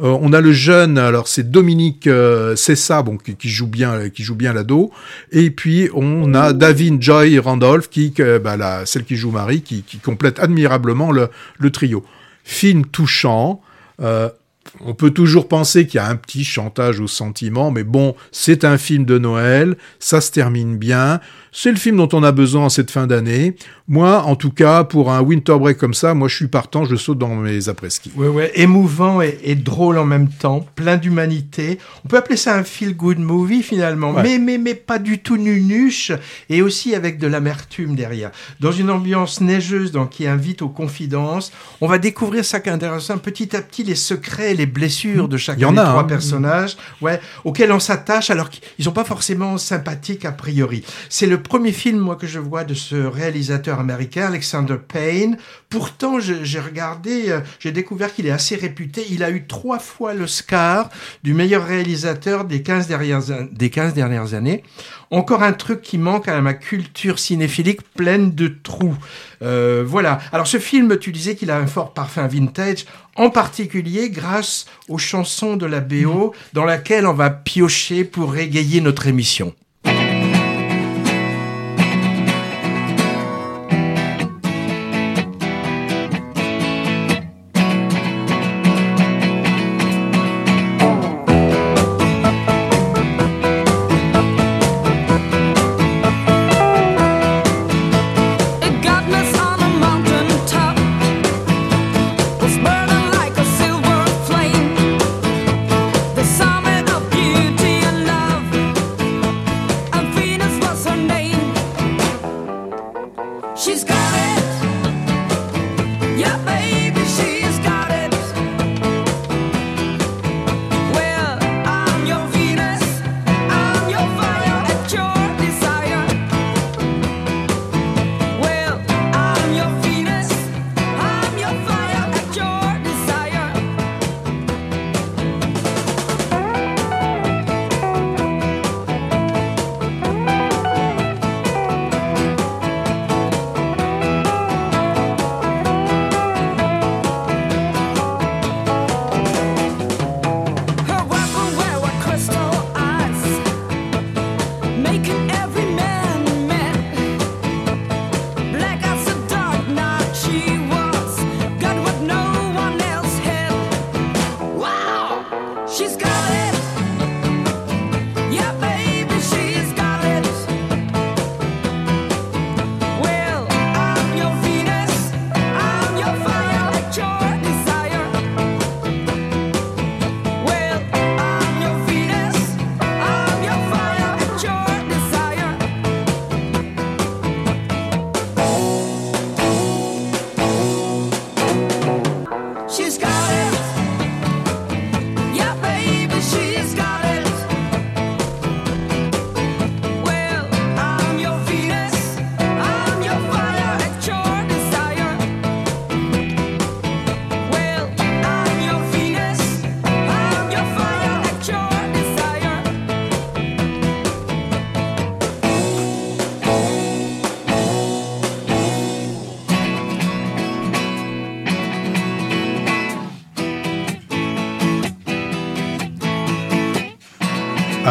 Euh, on a le jeune, alors c'est Dominique euh, Cessa, bon qui, joue bien qui joue bien l'ado, et puis on a David Joy Randolph qui bah, celle qui joue Marie qui, complète admirablement le, le trio. Film touchant. Euh, on peut toujours penser qu'il y a un petit chantage au sentiment, mais bon, c'est un film de Noël, ça se termine bien. C'est le film dont on a besoin en cette fin d'année. Moi, en tout cas, pour un winter break comme ça, moi je suis partant, je saute dans mes après-ski. Ouais, ouais, émouvant et, drôle en même temps, plein d'humanité. On peut appeler ça un feel-good movie finalement, mais, mais, mais pas du tout nunuche et aussi avec de l'amertume derrière. Dans une ambiance neigeuse donc, qui invite aux confidences, on va découvrir ça qui est intéressant petit à petit les secrets, les blessures de chacun des trois hein. personnages ouais, auxquels on s'attache alors qu'ils sont pas forcément sympathiques a priori. C'est le premier film moi que je vois de ce réalisateur américain, Alexander Payne. Pourtant, j'ai regardé, euh, j'ai découvert qu'il est assez réputé. Il a eu trois fois l'Oscar du meilleur réalisateur des 15 dernières, des 15 dernières années. Encore un truc qui manque à ma culture cinéphilique pleine de trous. Euh, voilà. Alors ce film, tu disais qu'il a un fort parfum vintage, en particulier grâce aux chansons de la BO dans laquelle on va piocher pour régayer notre émission.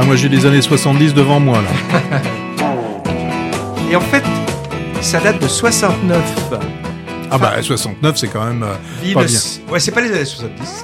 Moi j'ai les années 70 devant moi là. Et en fait, ça date de 69. Ah bah 69 c'est quand même euh, Venus. Ouais, c'est pas les années 70.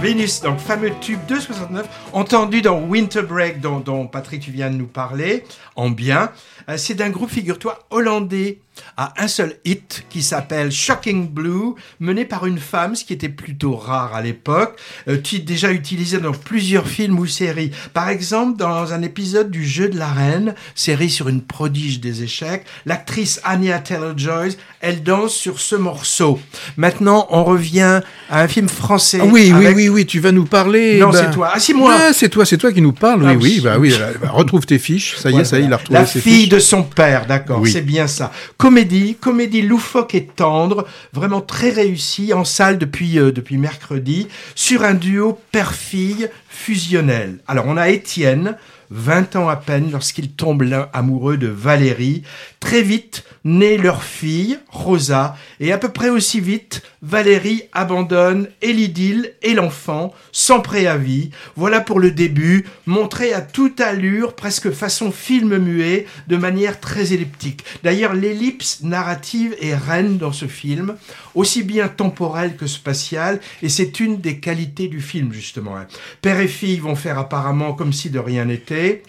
Venus, donc fameux tube de 69, entendu dans Winter Break dont, Patrick tu viens de nous parler, en bien. Euh, c'est d'un groupe, figure-toi, hollandais à un seul hit qui s'appelle Shocking Blue, mené par une femme, ce qui était plutôt rare à l'époque, euh, déjà utilisé dans plusieurs films ou séries. Par exemple, dans un épisode du Jeu de la Reine, série sur une prodige des échecs, l'actrice Anya Taylor-Joy, elle danse sur ce morceau. Maintenant, on revient à un film français. Ah oui, oui, oui, oui, tu vas nous parler. Non, c'est toi. Ah, c'est moi. Ah, c'est toi, c'est toi qui nous parle. Oui, ah oui, bah oui. Bah, retrouve tes fiches. Ça y est, ça y est, il a retrouvé La fille de son père, d'accord. C'est bien ça. Comédie, comédie loufoque et tendre, vraiment très réussie en salle depuis euh, depuis mercredi sur un duo père-fille fusionnel. Alors on a Étienne, 20 ans à peine lorsqu'il tombe amoureux de Valérie. Très vite naît leur fille, Rosa, et à peu près aussi vite, Valérie abandonne et l'idylle et l'enfant, sans préavis. Voilà pour le début, montré à toute allure, presque façon film muet, de manière très elliptique. D'ailleurs, l'ellipse narrative est reine dans ce film, aussi bien temporelle que spatiale, et c'est une des qualités du film, justement. Hein. Père et fille vont faire apparemment comme si de rien n'était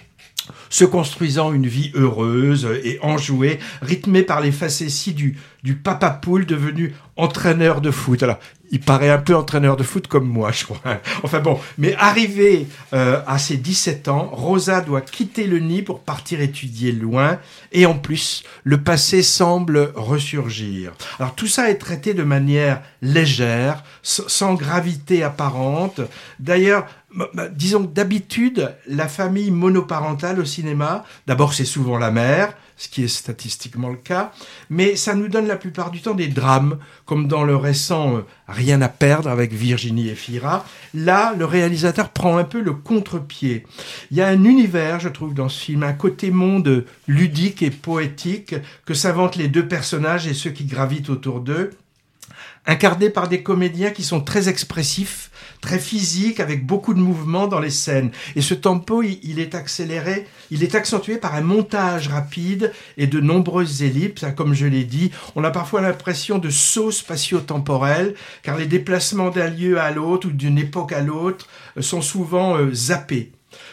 se construisant une vie heureuse et enjouée, rythmée par les facéties du, du papa poule devenu entraîneur de foot. Alors, il paraît un peu entraîneur de foot comme moi, je crois. Enfin bon, mais arrivé euh, à ses 17 ans, Rosa doit quitter le nid pour partir étudier loin, et en plus, le passé semble ressurgir. Alors tout ça est traité de manière légère, sans gravité apparente. D'ailleurs, disons que d'habitude, la famille monoparentale au cinéma, d'abord c'est souvent la mère, ce qui est statistiquement le cas, mais ça nous donne la plupart du temps des drames, comme dans le récent euh, Rien à perdre avec Virginie et Fira. Là, le réalisateur prend un peu le contre-pied. Il y a un univers, je trouve, dans ce film, un côté monde ludique et poétique que s'inventent les deux personnages et ceux qui gravitent autour d'eux incarné par des comédiens qui sont très expressifs, très physiques, avec beaucoup de mouvements dans les scènes. Et ce tempo, il, est accéléré, il est accentué par un montage rapide et de nombreuses ellipses. Hein, comme je l'ai dit, on a parfois l'impression de sauts spatio-temporels, car les déplacements d'un lieu à l'autre ou d'une époque à l'autre euh, sont souvent euh, zappés.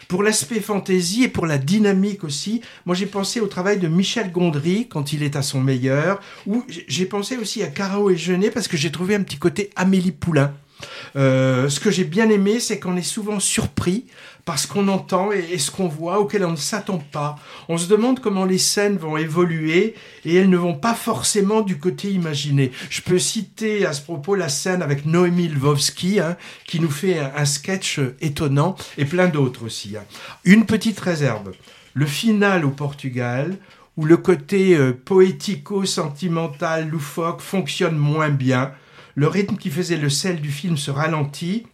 Pour l'aspect fantaisie et pour la dynamique aussi, moi j'ai pensé au travail de Michel Gondry quand il est à son meilleur, ou j'ai pensé aussi à Caro et Jeunet parce que j'ai trouvé un petit côté Amélie Poulain. Euh, ce que j'ai bien aimé, c'est qu'on est souvent surpris parce qu'on entend et, ce qu'on voit auquel on ne s'attend pas. On se demande comment les scènes vont évoluer et elles ne vont pas forcément du côté imaginé. Je peux citer à ce propos la scène avec Noémie Lvovsky hein, qui nous fait un, sketch étonnant et plein d'autres aussi. Hein. Une petite réserve. Le final au Portugal où le côté euh, poético-sentimental, loufoque fonctionne moins bien le rythme qui faisait le sel du film se ralentit,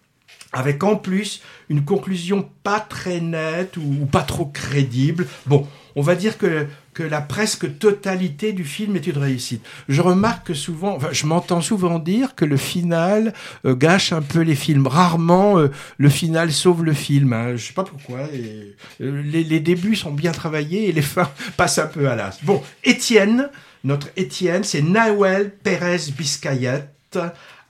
avec en plus une conclusion pas très nette ou, pas trop crédible. Bon, on va dire que, que la presque totalité du film est une réussite. Je remarque que souvent, enfin, je m'entends souvent dire que le final euh, gâche un peu les films. Rarement euh, le final sauve le film. Hein. Je sais pas pourquoi. Euh, les, les, débuts sont bien travaillés et les fins passent un peu à l'as. Bon, Étienne, notre Étienne, c'est Nahuel Pérez Biscayet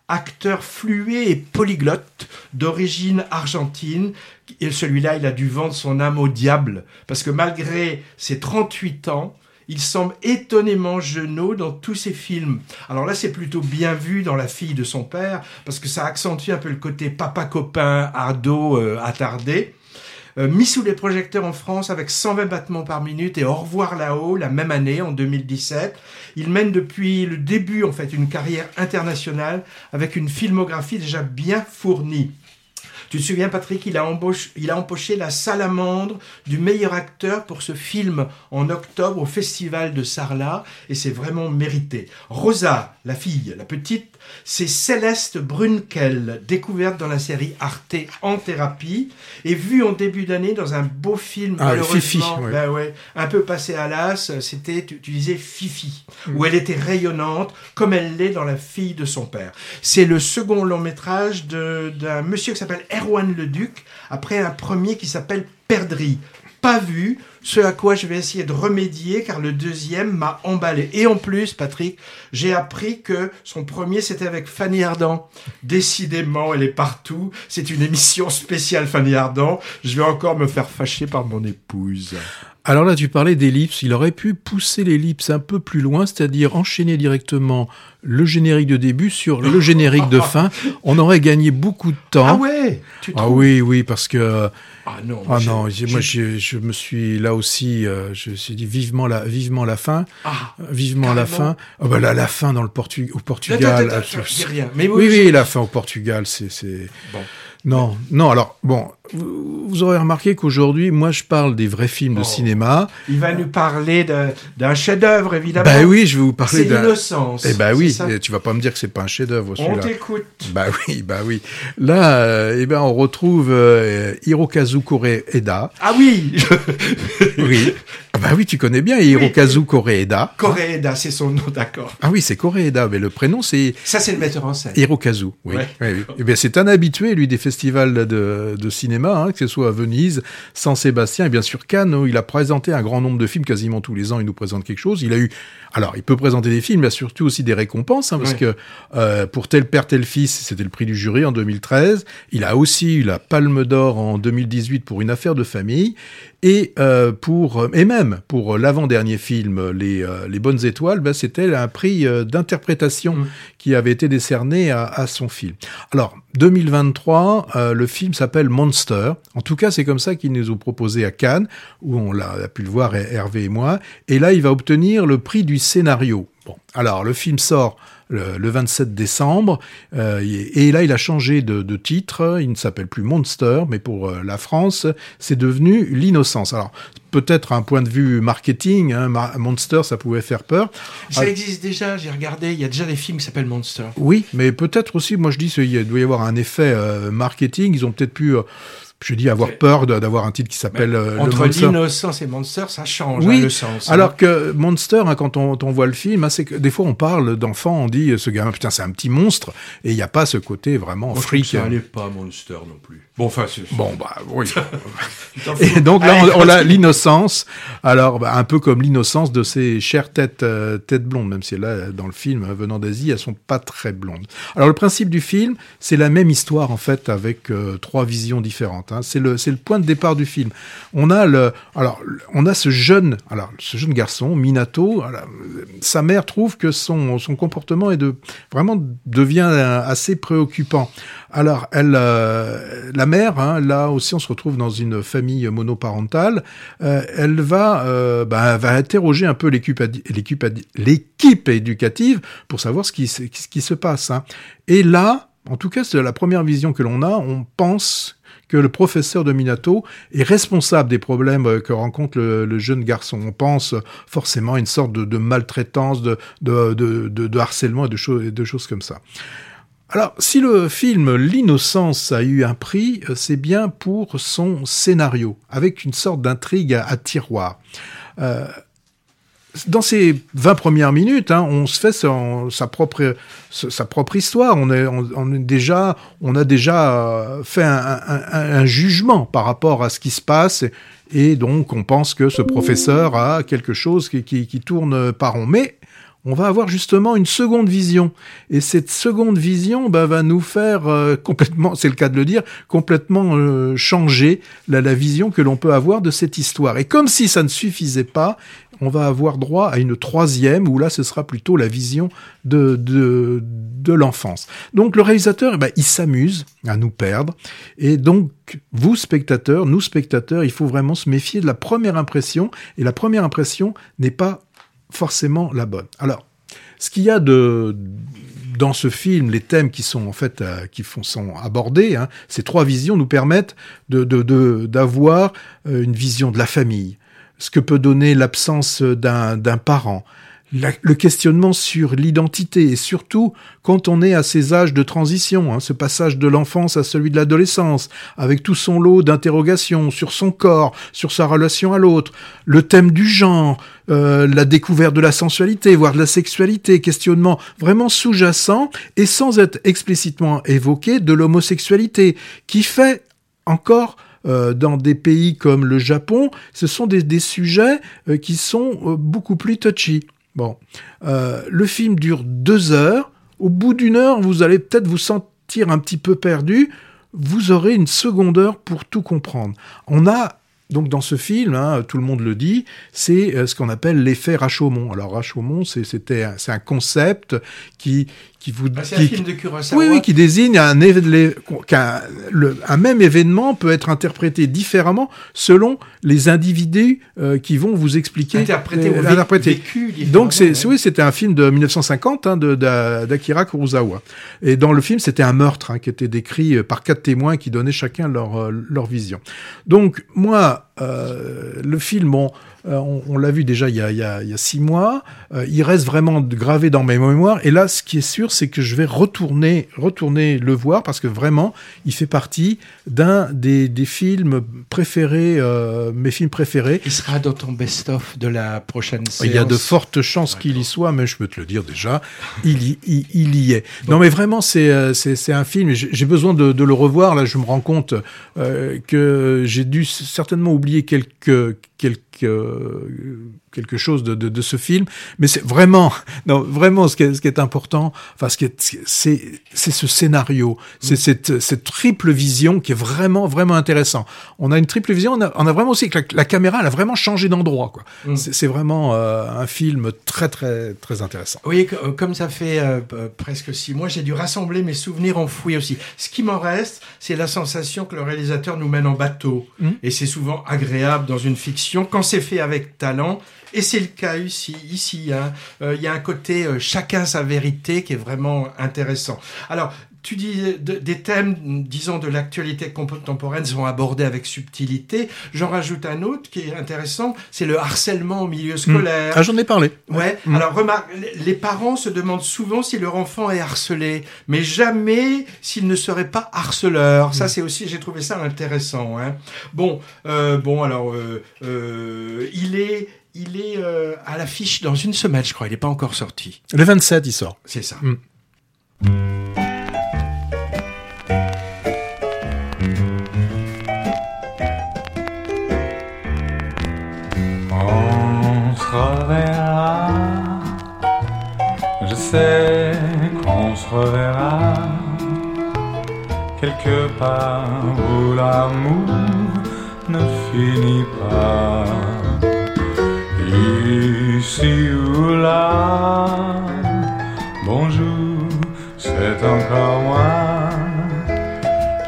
acteur fluet et polyglotte d'origine argentine. Et celui-là, il a dû vendre son âme au diable, parce que malgré ses 38 ans, il semble étonnamment jeunot dans tous ses films. Alors là, c'est plutôt bien vu dans La fille de son père, parce que ça accentue un peu le côté papa copain, ado, euh, attardé. Euh, mis sous les projecteurs en France avec 120 battements par minute et Au revoir là-haut la même année, en 2017. Il mène depuis le début en fait une carrière internationale avec une filmographie déjà bien fournie. Tu te souviens, Patrick, il a, il a empoché la salamandre du meilleur acteur pour ce film en octobre au Festival de Sarlat, et c'est vraiment mérité. Rosa, la fille, la petite, c'est Céleste Brunkel, découverte dans la série Arte en thérapie, et vue en début d'année dans un beau film, ah, Fifi, ben ouais, un peu passé à l'as, c'était, tu, disais Fifi, mm. où elle était rayonnante, comme elle l'est dans La fille de son père. C'est le second long métrage d'un monsieur qui s'appelle Erwan Leduc, après un premier qui s'appelle Perdri. Pas vu, ce à quoi je vais essayer de remédier car le deuxième m'a emballé. Et en plus, Patrick, j'ai appris que son premier c'était avec Fanny Ardant. Décidément, elle est partout. C'est une émission spéciale Fanny Ardant. Je vais encore me faire fâcher par mon épouse. Alors là, tu parlais d'ellipse. Il aurait pu pousser l'ellipse un peu plus loin, c'est-à-dire enchaîner directement le générique de début sur le générique de fin. On aurait gagné beaucoup de temps. Ah ouais Ah oui, oui, parce que... Ah non, ah non moi je, me suis là aussi, euh, je me suis dit vivement la, vivement la fin. Ah, vivement la fin. Oh bah là, la fin dans le Portu au Portugal. Attends, attends, attends, rien. Mais oui, oui, la fin au Portugal, c'est... Bon. Non, non. Alors bon, vous aurez remarqué qu'aujourd'hui, moi, je parle des vrais films de oh. cinéma. Il va nous parler d'un chef-d'œuvre, évidemment. Bah oui, je vais vous parler d'un. C'est l'innocence. Eh bah oui, tu vas pas me dire que c'est pas un chef-d'œuvre. On t'écoute. Bah oui, bah oui. Là, euh, eh ben, on retrouve euh, Hirokazu Koreeda. Ah oui. oui. Ah bah oui, tu connais bien Hirokazu Koreeda. Koreeda, c'est son nom, d'accord. Ah oui, c'est Koreeda, mais le prénom c'est... Ça, c'est le metteur en scène. Hirokazu, oui. oui, Eh bien, c'est un habitué, lui, des festivals de, de cinéma, hein, que ce soit à Venise, San Sébastien et bien sûr Cannes, où il a présenté un grand nombre de films, quasiment tous les ans, il nous présente quelque chose. Il a eu... Alors, il peut présenter des films, mais surtout aussi des récompenses, hein, parce que euh, pour Tel Père, Tel Fils, c'était le prix du jury en 2013. Il a aussi eu la Palme d'Or en 2018 pour Une affaire de famille et euh, pour et même pour l'avant-dernier film Les, euh, les bonnes étoiles, ben, c'était un prix euh, d'interprétation mm. qui avait été décerné à, à, son film. Alors 2023, euh, le film s'appelle Monster. En tout cas, c'est comme ça qu'ils nous ont proposé à Cannes, où on l'a pu le voir Hervé et moi. Et là, il va obtenir le prix du scénario. Bon, alors le film sort le, 27 décembre. Euh, et, là, il a changé de, titre. Il ne s'appelle plus Monster, mais pour euh, la France, c'est devenu L'Innocence. Alors, peut-être un point de vue marketing, hein, Monster, ça pouvait faire peur. Ça existe déjà, j'ai regardé, il y a déjà des films qui s'appellent Monster. Oui, mais peut-être aussi, moi je dis, il doit y avoir un effet euh, marketing. Ils ont peut-être pu je dis avoir peur d'avoir un titre qui s'appelle euh, entre l'innocence et Monster, ça change oui, hein, le sens. Hein. Alors que Monster, hein, quand on, on, voit le film, c'est que des fois on parle d'enfants, on dit ce gamin putain c'est un petit monstre et il n'y a pas ce côté vraiment Moi, freak. Ça n'est pas Monster non plus. Bon, enfin, bon bah oui. et donc là on, on a l'innocence. Alors bah, un peu comme l'innocence de ces chères têtes euh, têtes blondes, même si là dans le film venant d'Asie elles sont pas très blondes. Alors le principe du film, c'est la même histoire en fait avec euh, trois visions différentes. Hein. C'est le, c'est le point de départ du film. On a le, alors, on a ce jeune, alors, ce jeune garçon, Minato. sa mère trouve que son, son comportement est de, vraiment devient assez préoccupant. Alors, euh, la mère, hein, là aussi, on se retrouve dans une famille monoparentale. Euh, elle va, euh, bah, va interroger un peu l'équipe, éducative pour savoir ce qui, se passe. Hein. Et là, en tout cas, c'est la première vision que l'on a. On pense que le professeur de Minato est responsable des problèmes que rencontre le, jeune garçon. On pense forcément à une sorte de, maltraitance, de, de, harcèlement et de, choses comme ça. Alors, si le film L'innocence a eu un prix, euh, c'est bien pour son scénario, avec une sorte d'intrigue à, tiroir. Euh, dans ces 20 premières minutes, hein, on se fait sa, propre, histoire. On, est, déjà, on a déjà fait un, jugement par rapport à ce qui se passe. Et, donc, on pense que ce professeur a quelque chose qui, tourne par rond. On va avoir justement une seconde vision. Et cette seconde vision bah, va nous faire euh, complètement, c'est le cas de le dire, complètement euh, changer la, la vision que l'on peut avoir de cette histoire. Et comme si ça ne suffisait pas, on va avoir droit à une troisième, où là, ce sera plutôt la vision de, de, de l'enfance. Donc le réalisateur, eh ben, il s'amuse à nous perdre. Et donc, vous, spectateurs, nous, spectateurs, il faut vraiment se méfier de la première impression. Et la première impression n'est pas forcément la bonne. Alors, ce qu'il y a de dans ce film, les thèmes qui sont en fait euh, qui font, sont abordés, hein, ces trois visions nous permettent de d'avoir euh, une vision de la famille, ce que peut donner l'absence d'un parent, le questionnement sur l'identité et surtout quand on est à ces âges de transition, hein, ce passage de l'enfance à celui de l'adolescence, avec tout son lot d'interrogations sur son corps, sur sa relation à l'autre, le thème du genre, euh, la découverte de la sensualité, voire de la sexualité, questionnement vraiment sous-jacent et sans être explicitement évoqué de l'homosexualité, qui fait encore euh, dans des pays comme le Japon, ce sont des, sujets euh, qui sont euh, beaucoup plus touchy. Bon, le film dure deux heures. Au bout d'une heure, vous allez peut-être vous sentir un petit peu perdu. Vous aurez une seconde heure pour tout comprendre. On a donc dans ce film, hein, tout le monde le dit, c'est euh, ce qu'on appelle l'effet Rashomon. Alors Rashomon, c'était c'est un concept qui qui vous c'est un film de Kurosawa. Oui, oui, qui désigne un, qu'un le, un même événement peut être interprété différemment selon les individus euh, qui vont vous expliquer interpréter, euh, interpréter. Vécu, donc c'est oui c'était un film de 1950 hein, de d'Akira Kurosawa et dans le film c'était un meurtre hein, qui était décrit par quatre témoins qui donnaient chacun leur leur vision donc moi euh, le film bon euh, on, l'a vu déjà il y, a, six mois. Euh, il reste vraiment gravé dans mes mémoires. Et là, ce qui est sûr, c'est que je vais retourner, retourner le voir parce que vraiment, il fait partie d'un des, films préférés, euh, mes films préférés. Il sera dans ton best-of de la prochaine séance. Il y a de fortes chances qu'il y soit, mais je peux te le dire déjà, il y, il, y est. Non, mais vraiment, c'est un film. J'ai besoin de, de, le revoir. Là, je me rends compte que j'ai dû certainement oublier quelques quelque, quelque chose de, de, de ce film, mais c'est vraiment, non, vraiment ce qui est, ce qui est important, enfin, ce qui est, c'est, c'est ce scénario, c'est mm. cette, cette triple vision qui est vraiment, vraiment intéressant. On a une triple vision, on a, on a vraiment aussi que la, caméra, elle a vraiment changé d'endroit, quoi. Mm. C'est, vraiment euh, un film très, très, très intéressant. Oui, euh, comme ça fait euh, presque six mois, j'ai dû rassembler mes souvenirs enfouis aussi. Ce qui m'en reste, c'est la sensation que le réalisateur nous mène en bateau, mm. et c'est souvent agréable dans une fiction quand c'est fait avec talent. Et c'est le cas ici. Ici, hein. euh, il y a un côté euh, chacun sa vérité qui est vraiment intéressant. Alors, tu dis des thèmes, disons, de l'actualité contemporaine sont abordés avec subtilité. J'en rajoute un autre qui est intéressant, c'est le harcèlement au milieu scolaire. Ah, j'en ai parlé. Ouais. Hmm. Alors, remarque, les parents se demandent souvent si leur enfant est harcelé, mais jamais s'il ne serait pas harceleur. Ça, hmm. c'est aussi, j'ai trouvé ça intéressant. Hein. Bon, euh, bon, alors, il est il est euh, à l'affiche dans une semaine, je crois. Il n'est pas encore sorti. Le 27, il sort. C'est ça. Mm. On se reverra. Je sais qu'on se reverra. Quelque part où l'amour ne finit pas ici ou là. Bonjour, c'est encore moi.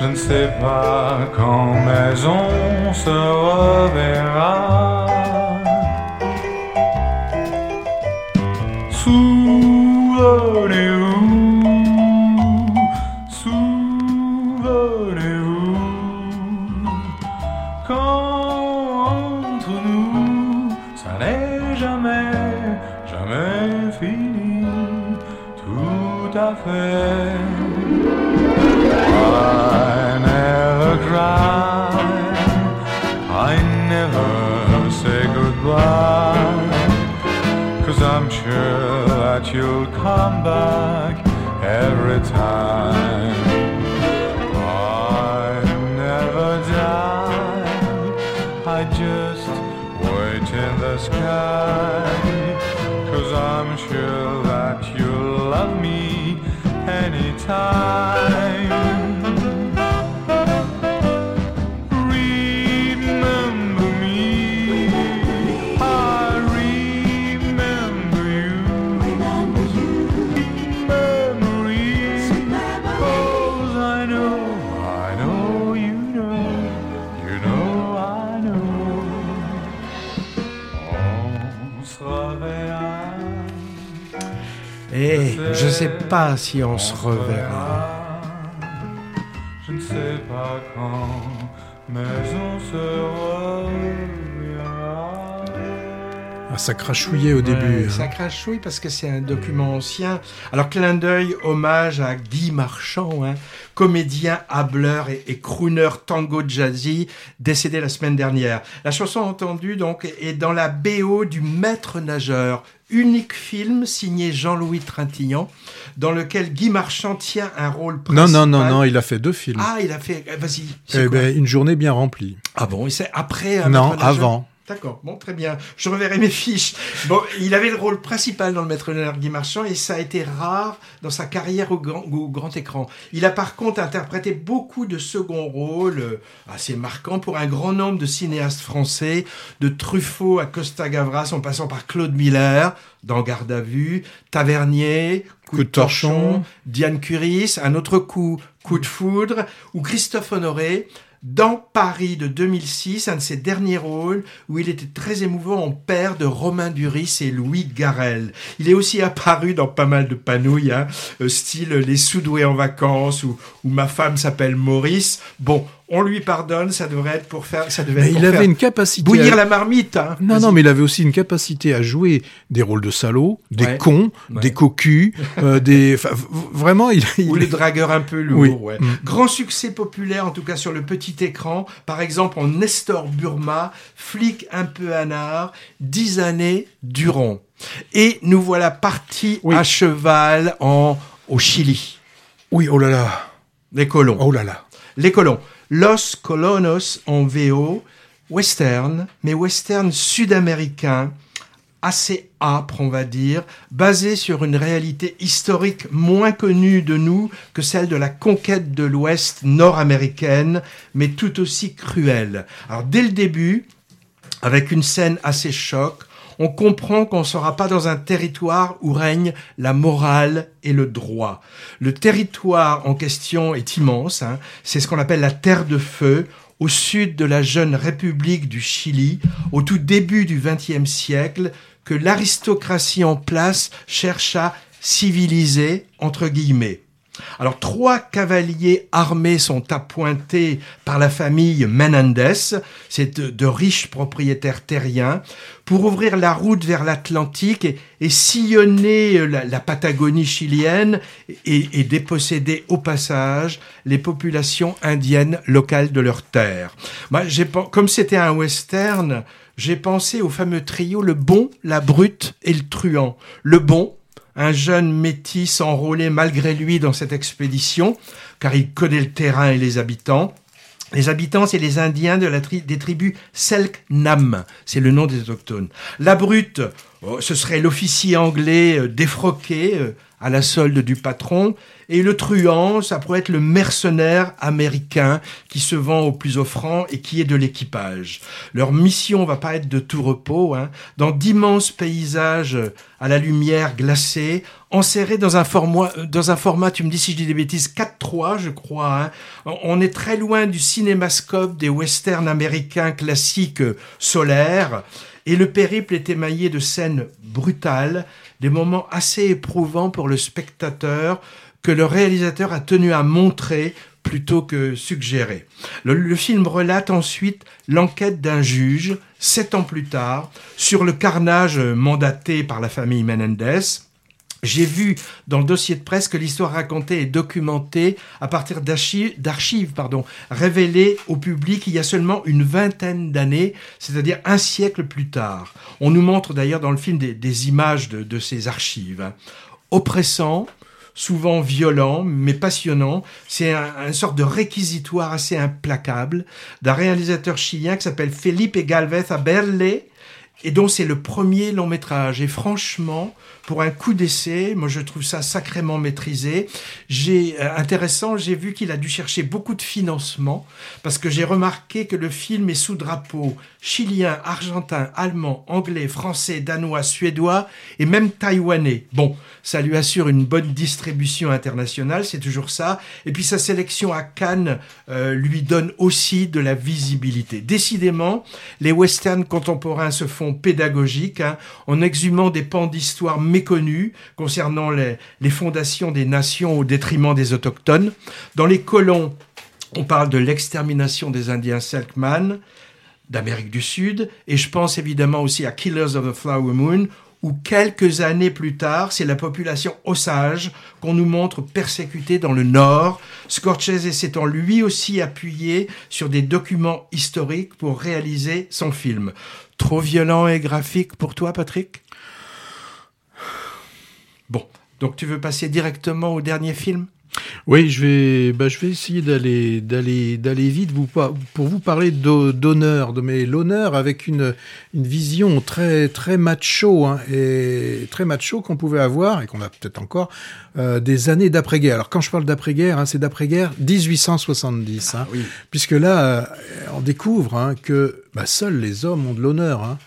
Je ne sais pas quand, mais on se reverra. Si on se reverra. Je ne sais pas quand, mais on se reverra. Ah, ça crachouillait au début. Ouais, Ça hein. crachouille parce que c'est un document ancien. Alors, clin d'œil, hommage à Guy Marchand, hein, comédien, hableur et, et crooner tango jazzy, décédé la semaine dernière. La chanson entendue, donc, est dans la BO du Maître Nageur, unique film signé Jean-Louis Trintignant, dans lequel Guy Marchand tient un rôle Non, principal. non, non, non, il a fait deux films. Ah, il a fait... eh, Vas-y. c'est Eh ben, une journée bien remplie. Ah bon, et c'est après un non, Maître Nageur avant. D'accord, bon, très bien. Je reverrai mes fiches. Bon, il avait le rôle principal dans le Maître Léonard Guy Marchand et ça a été rare dans sa carrière au grand, au grand écran. Il a par contre interprété beaucoup de seconds rôles euh, assez marquants pour un grand nombre de cinéastes français, de Truffaut à Costa Gavras en passant par Claude Miller dans Garde à vue, Tavernier, Coup, de torchon, Diane Curis, un autre coup, Coup de foudre, ou Christophe Honoré dans Paris de 2006, un de ses derniers rôles où il était très émouvant en père de Romain Duris et Louis Garrel. Il est aussi apparu dans pas mal de panouilles, hein, euh, style Les Soudoués en vacances ou Ma femme s'appelle Maurice. Bon, on lui pardonne, ça devrait être pour faire, ça devait être il avait une capacité bouillir la marmite. Hein. Non, non, mais il avait aussi une capacité à jouer des rôles de salauds, des cons, des cocus, euh, des, vraiment, il, ou les dragueurs un peu lourds. Ouais. Mm. Grand succès populaire, en tout cas sur le petit écran. Par exemple, en Nestor Burma, flic un peu anard, dix années durant. Et nous voilà partis à cheval en au Chili. Oui, oh là là. Les colons. Oh là là. Les colons. Los Colonos en VO, western, mais western sud-américain, assez âpre, on va dire, basé sur une réalité historique moins connue de nous que celle de la conquête de l'Ouest nord-américaine, mais tout aussi cruelle. Alors dès le début, avec une scène assez choc, on comprend qu'on ne sera pas dans un territoire où règne la morale et le droit. Le territoire en question est immense, hein. c'est ce qu'on appelle la Terre de Feu, au sud de la jeune République du Chili, au tout début du XXe siècle, que l'aristocratie en place cherche à civiliser, entre guillemets. Alors, trois cavaliers armés sont appointés par la famille Menendez, c'est de, riches propriétaires terriens, pour ouvrir la route vers l'Atlantique et, sillonner la, Patagonie chilienne et, déposséder au passage les populations indiennes locales de leurs terres. comme c'était un western, j'ai pensé au fameux trio le bon, la brute et le truand. Le bon, un jeune métis enrôlé malgré lui dans cette expédition, car il connaît le terrain et les habitants. Les habitants, c'est les Indiens des tribus Selknam, c'est le nom des autochtones. La brute, oh, ce serait l'officier anglais euh, défroqué euh, à la solde du patron, et le truand, ça pourrait être le mercenaire américain qui se vend au plus offrant et qui est de l'équipage. Leur mission va pas être de tout repos, hein. dans d'immenses paysages à la lumière glacée, enserrés dans un format, tu me dis si je dis des bêtises, 4-3, je crois. Hein. On est très loin du cinémascope des westerns américains classiques solaires. Et le périple est émaillé de scènes brutales, des moments assez éprouvants pour le spectateur, que le réalisateur a tenu à montrer plutôt que suggérer. Le, film relate ensuite l'enquête d'un juge, sept ans plus tard, sur le carnage mandaté par la famille Menendez. J'ai vu dans le dossier de presse que l'histoire racontée est documentée à partir d'archives révélées au public il y a seulement une vingtaine d'années, c'est-à-dire un siècle plus tard. On nous montre d'ailleurs dans le film des, images de, de, ces archives. Oppressant, souvent violent, mais passionnant. C'est un, une sorte de réquisitoire assez implacable d'un réalisateur chilien qui s'appelle Felipe Galvez Aberle et dont c'est le premier long métrage. Et franchement, pour un coup d'essai, moi je trouve ça sacrément maîtrisé. J'ai euh, intéressant, j'ai vu qu'il a dû chercher beaucoup de financement parce que j'ai remarqué que le film est sous drapeau chilien, argentin, allemand, anglais, français, danois, suédois et même taïwanais. Bon, ça lui assure une bonne distribution internationale, c'est toujours ça. Et puis sa sélection à Cannes euh, lui donne aussi de la visibilité. Décidément, les westerns contemporains se font pédagogiques hein, en exhumant des pans d'histoire méconnus concernant les, les fondations des nations au détriment des autochtones. Dans les colons, on parle de l'extermination des Indiens Selkman, d'Amérique du Sud, et je pense évidemment aussi à Killers of the Flower Moon, où quelques années plus tard, c'est la population Osage qu'on nous montre persécutée dans le Nord, Scorsese s'étant lui aussi appuyé sur des documents historiques pour réaliser son film. Trop violent et graphique pour toi, Patrick? Bon, donc tu veux passer directement au dernier film? Oui, je vais, bah, je vais essayer d'aller, d'aller, d'aller vite vous, pour vous parler d'honneur, de mais l'honneur avec une, une vision très, très macho hein, et très macho qu'on pouvait avoir et qu'on a peut-être encore euh, des années d'après-guerre. Alors quand je parle d'après-guerre, hein, c'est d'après-guerre 1870, hein, oui. puisque là, euh, on découvre que bah, seuls les hommes ont de l'honneur.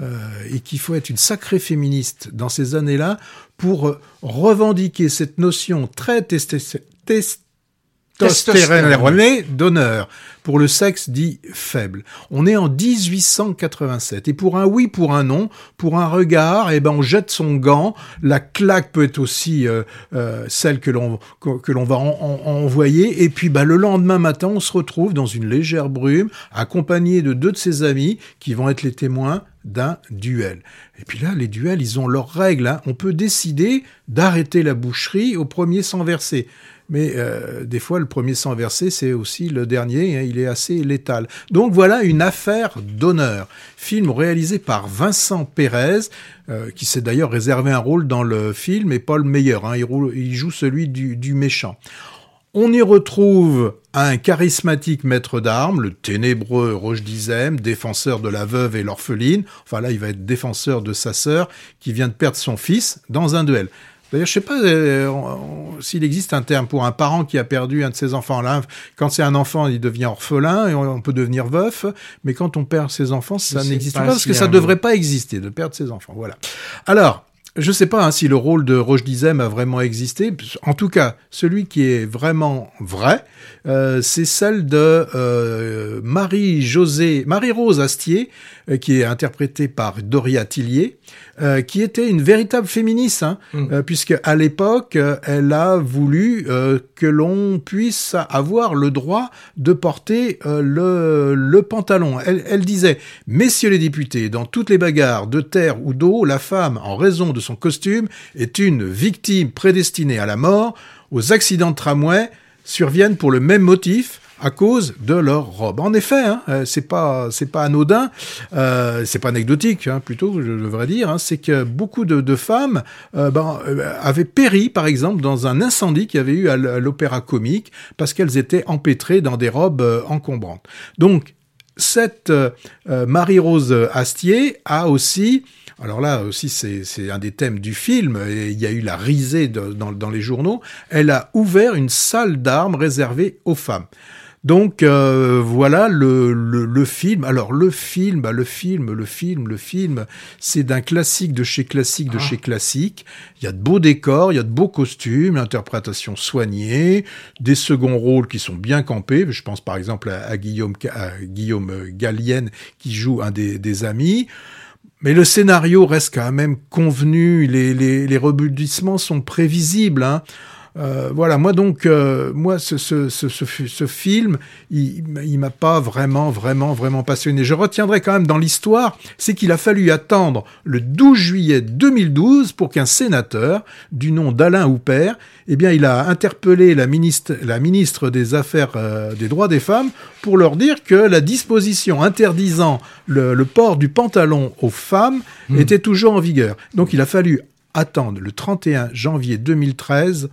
Euh, et qu'il faut être une sacrée féministe dans ces années-là pour revendiquer cette notion très testostéronée d'honneur pour le sexe dit faible. On est en 1887 et pour un oui, pour un non, pour un regard, eh ben on jette son gant. La claque peut être aussi euh, euh, celle que l'on que, l'on va envoyer et puis bah le lendemain matin on se retrouve dans une légère brume accompagné de deux de ses amis qui vont être les témoins d'un duel. Et puis là, les duels, ils ont leurs règles. Hein. On peut décider d'arrêter la boucherie au premier sang versé. Mais euh, des fois, le premier sang versé, c'est aussi le dernier. Hein. il est assez létal. Donc voilà une affaire d'honneur. Film réalisé par Vincent Pérez, euh, qui s'est d'ailleurs réservé un rôle dans le film, et pas le meilleur. Hein. il, joue celui du, du méchant. On y retrouve un charismatique maître d'armes, le ténébreux Roche Dizem, défenseur de la veuve et l'orpheline. Enfin là, il va être défenseur de sa sœur qui vient de perdre son fils dans un duel. D'ailleurs, je sais pas euh, s'il existe un terme pour un parent qui a perdu un de ses enfants. Là, quand c'est un enfant, il devient orphelin et on, peut devenir veuf. Mais quand on perd ses enfants, ça n'existe pas, parce que ça devrait pas exister de perdre ses enfants. Voilà. Alors, je ne sais pas hein, si le rôle de Roche Dizem a vraiment existé. En tout cas, celui qui est vraiment vrai, c'est celle de euh, Marie-Josée, Marie-Rose Astier, euh, qui est interprétée par Doria Tillier, qui était une véritable féministe, hein, mm. puisque à l'époque, elle a voulu que l'on puisse avoir le droit de porter le, le, pantalon. Elle, elle disait, messieurs les députés, dans toutes les bagarres de terre ou d'eau, la femme, en raison de son costume, est une victime prédestinée à la mort. Aux accidents de tramway surviennent pour le même motif à cause de leur robe. En effet, hein, euh, c'est pas anodin, euh, c'est pas anecdotique hein, plutôt, je devrais dire. Hein, c'est que beaucoup de, femmes euh, ben, euh, avaient péri, par exemple, dans un incendie qu'il y avait eu à l'opéra comique parce qu'elles étaient empêtrées dans des robes encombrantes. Donc cette Marie-Rose Astier a aussi alors là aussi, c'est un des thèmes du film, et il y a eu la risée dans, les journaux. Elle a ouvert une salle d'armes réservée aux femmes. Donc euh, voilà le, film. Alors le film, bah, le film, le film, le film, c'est d'un classique de chez classique de ah. chez classique. Il y a de beaux décors, il y a de beaux costumes, l'interprétation soignée, des seconds rôles qui sont bien campés. Je pense par exemple à, Guillaume, Guillaume Gallienne qui joue un des amis. Mais le scénario reste quand même convenu, les, les, les rebondissements sont prévisibles. Hein. Euh, voilà, moi donc, euh, moi ce, ce, ce, ce, film, il, il m'a pas vraiment, vraiment, vraiment passionné. Je retiendrai quand même dans l'histoire, c'est qu'il a fallu attendre le 12 juillet 2012 pour qu'un sénateur du nom d'Alain Houpert, eh bien, il a interpellé la ministre, la ministre des Affaires euh, des droits des femmes pour leur dire que la disposition interdisant le, le port du pantalon aux femmes hmm. était toujours en vigueur. Donc, il a fallu attendre le 31 janvier 2013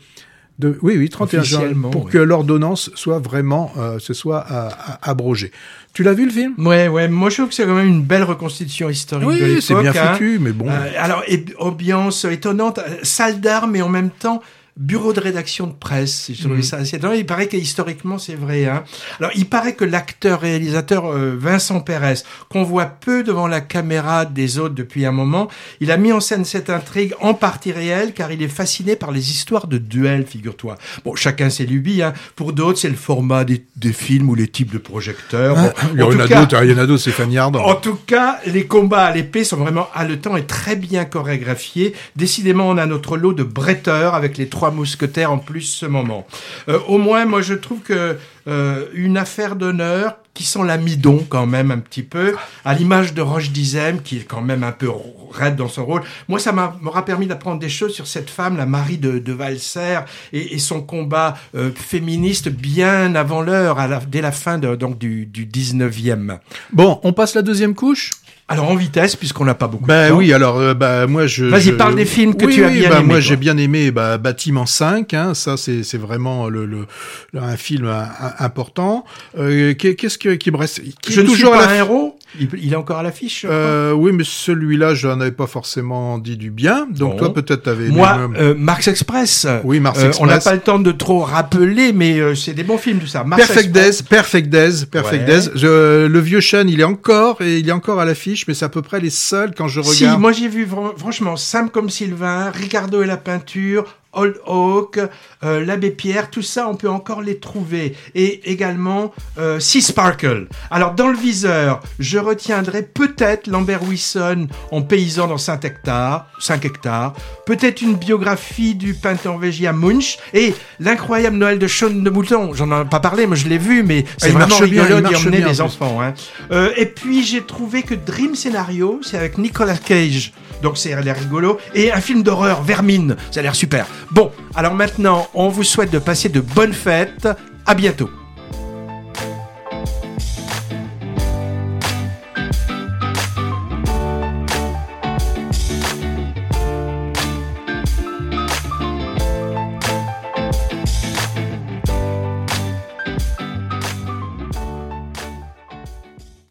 oui, oui, 31 juin, pour que l'ordonnance soit vraiment, euh, ce soit euh, abrogée. Tu l'as vu le film? Ouais, ouais. Moi, je trouve que c'est quand même une belle reconstitution historique oui, de l'époque. c'est bien hein. foutu, mais bon. Euh, alors, ambiance étonnante, salle d'armes, mais en même temps bureau de rédaction de presse. Je trouvais mhm. ça assez Il paraît que historiquement, c'est vrai. Hein. Alors, il paraît que l'acteur-réalisateur euh, Vincent Pérez, qu'on voit peu devant la caméra des autres depuis un moment, il a mis en scène cette intrigue en partie réelle, car il est fasciné par les histoires de duels, figure-toi. Bon, chacun ses lubies. Hein. Pour d'autres, c'est le format des, films ou les types de projecteurs. Ah, il, y en a d'autres, il y en a d'autres, c'est En tout cas, les combats à l'épée sont vraiment haletants et très bien chorégraphiés. Décidément, on a notre lot de bretteurs avec les trois mousquetaires en plus ce moment. Euh, au moins, moi, je trouve que euh, une affaire d'honneur qui sent l'amidon quand même un petit peu, à l'image de Roche Dizem, qui est quand même un peu raide dans son rôle. Moi, ça m'aura permis d'apprendre des choses sur cette femme, la Marie de, de Valser, et, son combat euh, féministe bien avant l'heure, dès la fin donc, du, du 19e. Bon, on passe la deuxième couche? Alors en vitesse, puisqu'on n'a pas beaucoup bah, de temps. oui, alors euh, bah moi je. Vas-y, parle des films que tu as bien bah, aimé. Moi j'ai bien aimé bah, Bâtiment 5, hein, ça c'est c'est vraiment le, le, un film important. Euh, Qu'est-ce que qui me reste? Qui Je ne toujours suis pas un héros? Il, est encore à l'affiche euh, Oui, mais celui-là, je n'en avais pas forcément dit du bien. Donc toi, peut-être t'avais. Moi, euh, Marx Express. Oui, Marx Express. On n'a pas le temps de trop rappeler, mais euh, c'est des bons films tout ça. Perfect Days, Perfect Days, Perfect Days. le vieux Sean, il est encore et il est encore à l'affiche, mais c'est à peu près les seuls quand je regarde. Si, moi j'ai vu franchement Sam comme Sylvain, Ricardo et la peinture, Old Oak, euh, l'abbé Pierre, tout ça, on peut encore les trouver. Et également euh, Sea Sparkle. Alors dans le viseur, je retiendrai peut-être Lambert Wilson en paysan dans 5 hectares, 5 hectares, peut-être une biographie du peintre norvégien Munch et l'incroyable Noël de Sean de Mouton. J'en ai pas parlé, moi je l'ai vu, mais c'est vraiment rigolo d'y emmener les enfants. Hein. Euh, et puis j'ai trouvé que Dream Scenario, c'est avec Nicolas Cage, donc c'est l'air rigolo, et un film d'horreur, Vermine, ça a l'air super. Bon, alors maintenant, on vous souhaite de passer de bonnes fêtes. À bientôt.